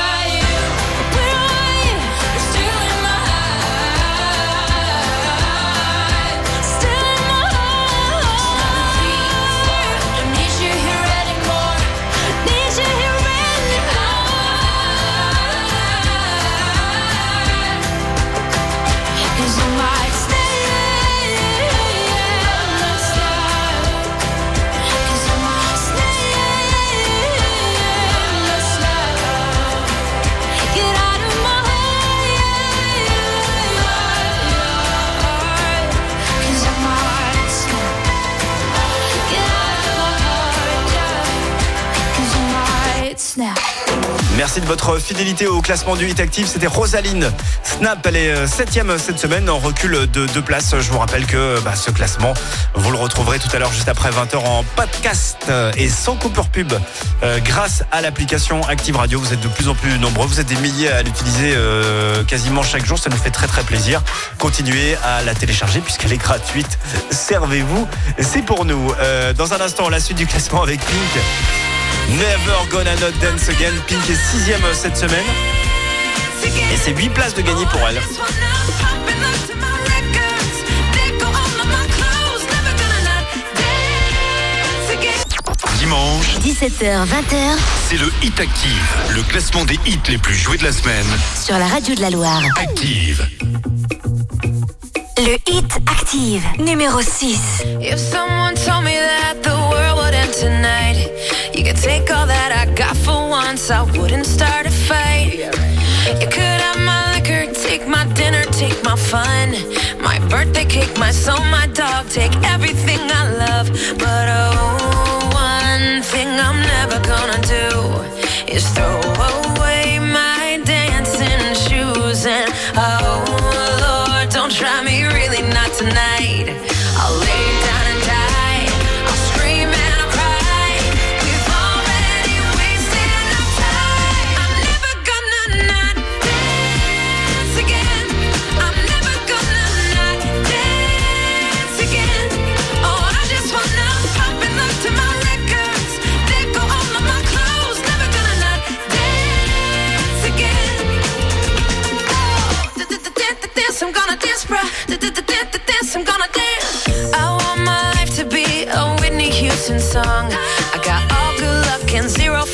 Merci de votre fidélité au classement du Hit Active. C'était Rosaline. Snap, elle est 7ème cette semaine en recul de deux places. Je vous rappelle que bah, ce classement, vous le retrouverez tout à l'heure juste après 20h en podcast euh, et sans coupure pub. Euh, grâce à l'application Active Radio, vous êtes de plus en plus nombreux. Vous êtes des milliers à l'utiliser euh, quasiment chaque jour. Ça nous fait très très plaisir. Continuez à la télécharger puisqu'elle est gratuite. Servez-vous, c'est pour nous. Euh, dans un instant, la suite du classement avec Pink. Never Gonna Not Dance Again. Pink est sixième euh, cette semaine. Et c'est 8 places de gagner pour elle. Dimanche, 17h-20h, c'est le Hit Active, le classement des hits les plus joués de la semaine. Sur la radio de la Loire. Active. Le Hit Active, numéro 6. If someone me that the world And tonight. You could take all that I got for once. I wouldn't start a fight. You could have my liquor, take my dinner, take my fun, my birthday cake, my soul, my dog, take everything I love. But oh, one thing I'm never gonna do is throw away.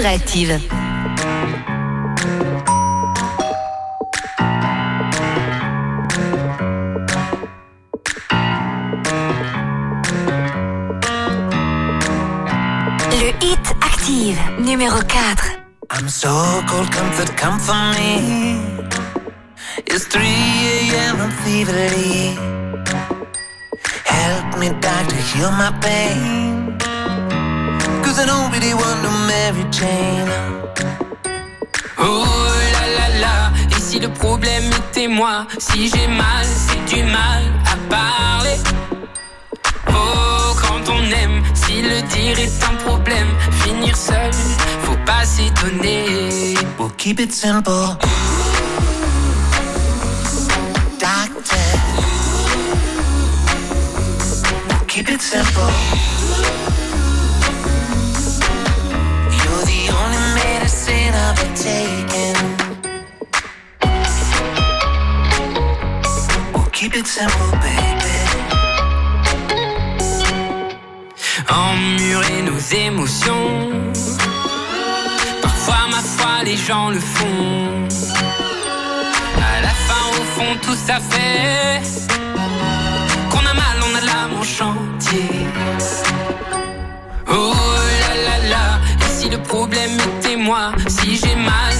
sur Active. keep it simple. Doctor, keep it simple. You're the only medicine I've been taking. Keep it simple, baby. Emmurer nos émotions les gens le font. À la fin, au fond, tout ça fait qu'on a mal, on a l'âme en chantier. Oh là là là, et si le problème était moi, si j'ai mal.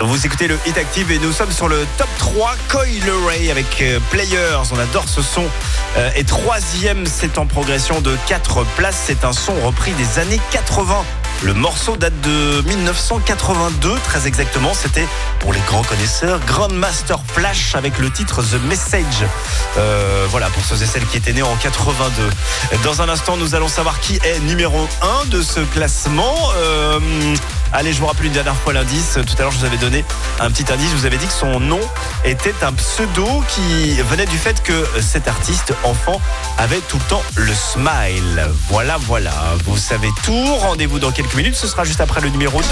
Vous écoutez le Hit Active et nous sommes sur le top 3 Coil Ray avec euh, Players. On adore ce son. Euh, et troisième, c'est en progression de 4 places. C'est un son repris des années 80. Le morceau date de 1982, très exactement. C'était pour les grands connaisseurs Grandmaster Flash avec le titre The Message. Euh, voilà, pour ceux et celles qui étaient nés en 82. Dans un instant, nous allons savoir qui est numéro 1 de ce classement. Allez, je vous rappelle une dernière fois l'indice. Tout à l'heure, je vous avais donné un petit indice. Je vous avais dit que son nom était un pseudo qui venait du fait que cet artiste enfant avait tout le temps le smile. Voilà, voilà. Vous savez tout. Rendez-vous dans quelques minutes. Ce sera juste après le numéro 2.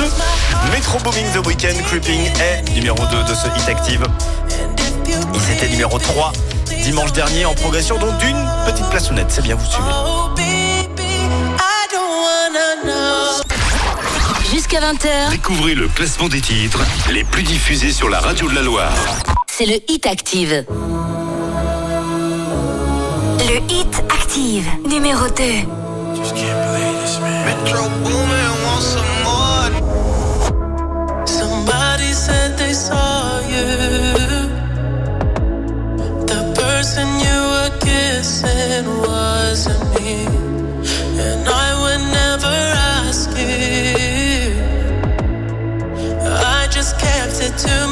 Metro Booming The Weekend Creeping est numéro 2 de ce hit active. Ils étaient numéro 3 dimanche dernier en progression donc d'une petite place honnête. C'est bien, vous suivez. Jusqu'à 20h, Découvrez le classement des titres les plus diffusés sur la radio de la Loire. c'est le hit active. Le hit active numéro 2. Metro Boomin wants some more. Somebody said they saw you. The person you were kissing wasn't me. To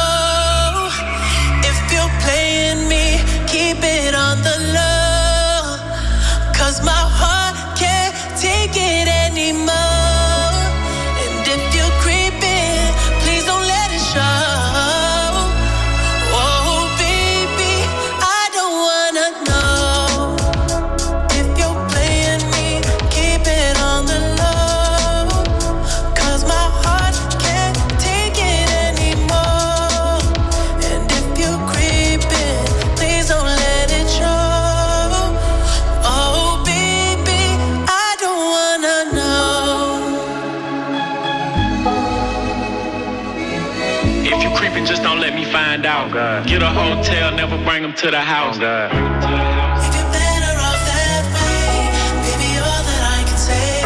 You creeping, just don't let me find out. Get a hotel, never bring them to the house. If you're better off that way, baby, all that I can say.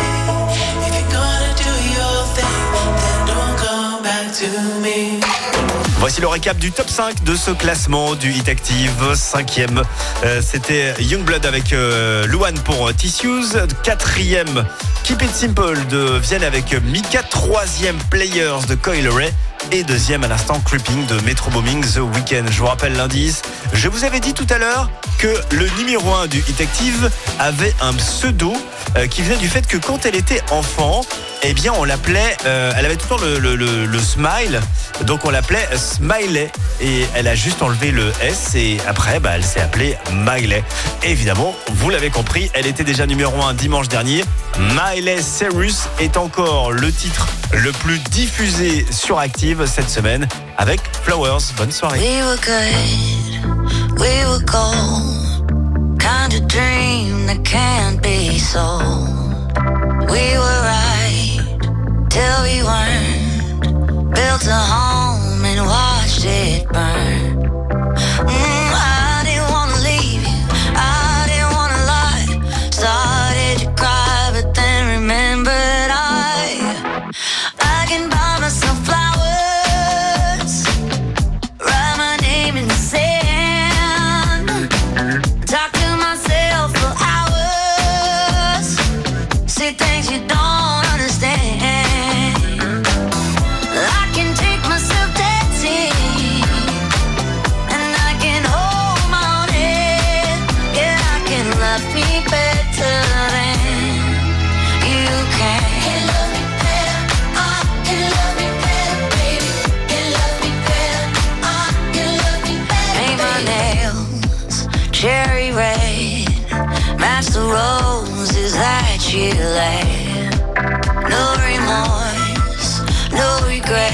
If you're gonna do your thing, then don't come back to me. Voici le récap du top 5 de ce classement du Hit Active. Cinquième, euh, c'était Youngblood avec euh, Luan pour euh, Tissues. Quatrième, Keep It Simple de Vienne avec Mika. Troisième, Players de Coil Ray. Et deuxième à l'instant, Creeping de Metro Booming The Weeknd. Je vous rappelle l'indice. Je vous avais dit tout à l'heure que le numéro 1 du Hit Active avait un pseudo euh, qui venait du fait que quand elle était enfant, eh bien on l'appelait, euh, elle avait tout le- le smile, donc on l'appelait Smiley et elle a juste enlevé le S et après bah, elle s'est appelée Miley. Évidemment, vous l'avez compris, elle était déjà numéro 1 dimanche dernier. Miley Cyrus est encore le titre le plus diffusé sur Active cette semaine avec Flowers. Bonne soirée. We were good, we were gold. Kind of dream that can't be sold. We were right till we weren't. Built a home and watched it burn. No remorse, no regret.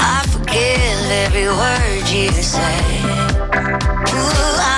I forgive every word you say. Ooh, I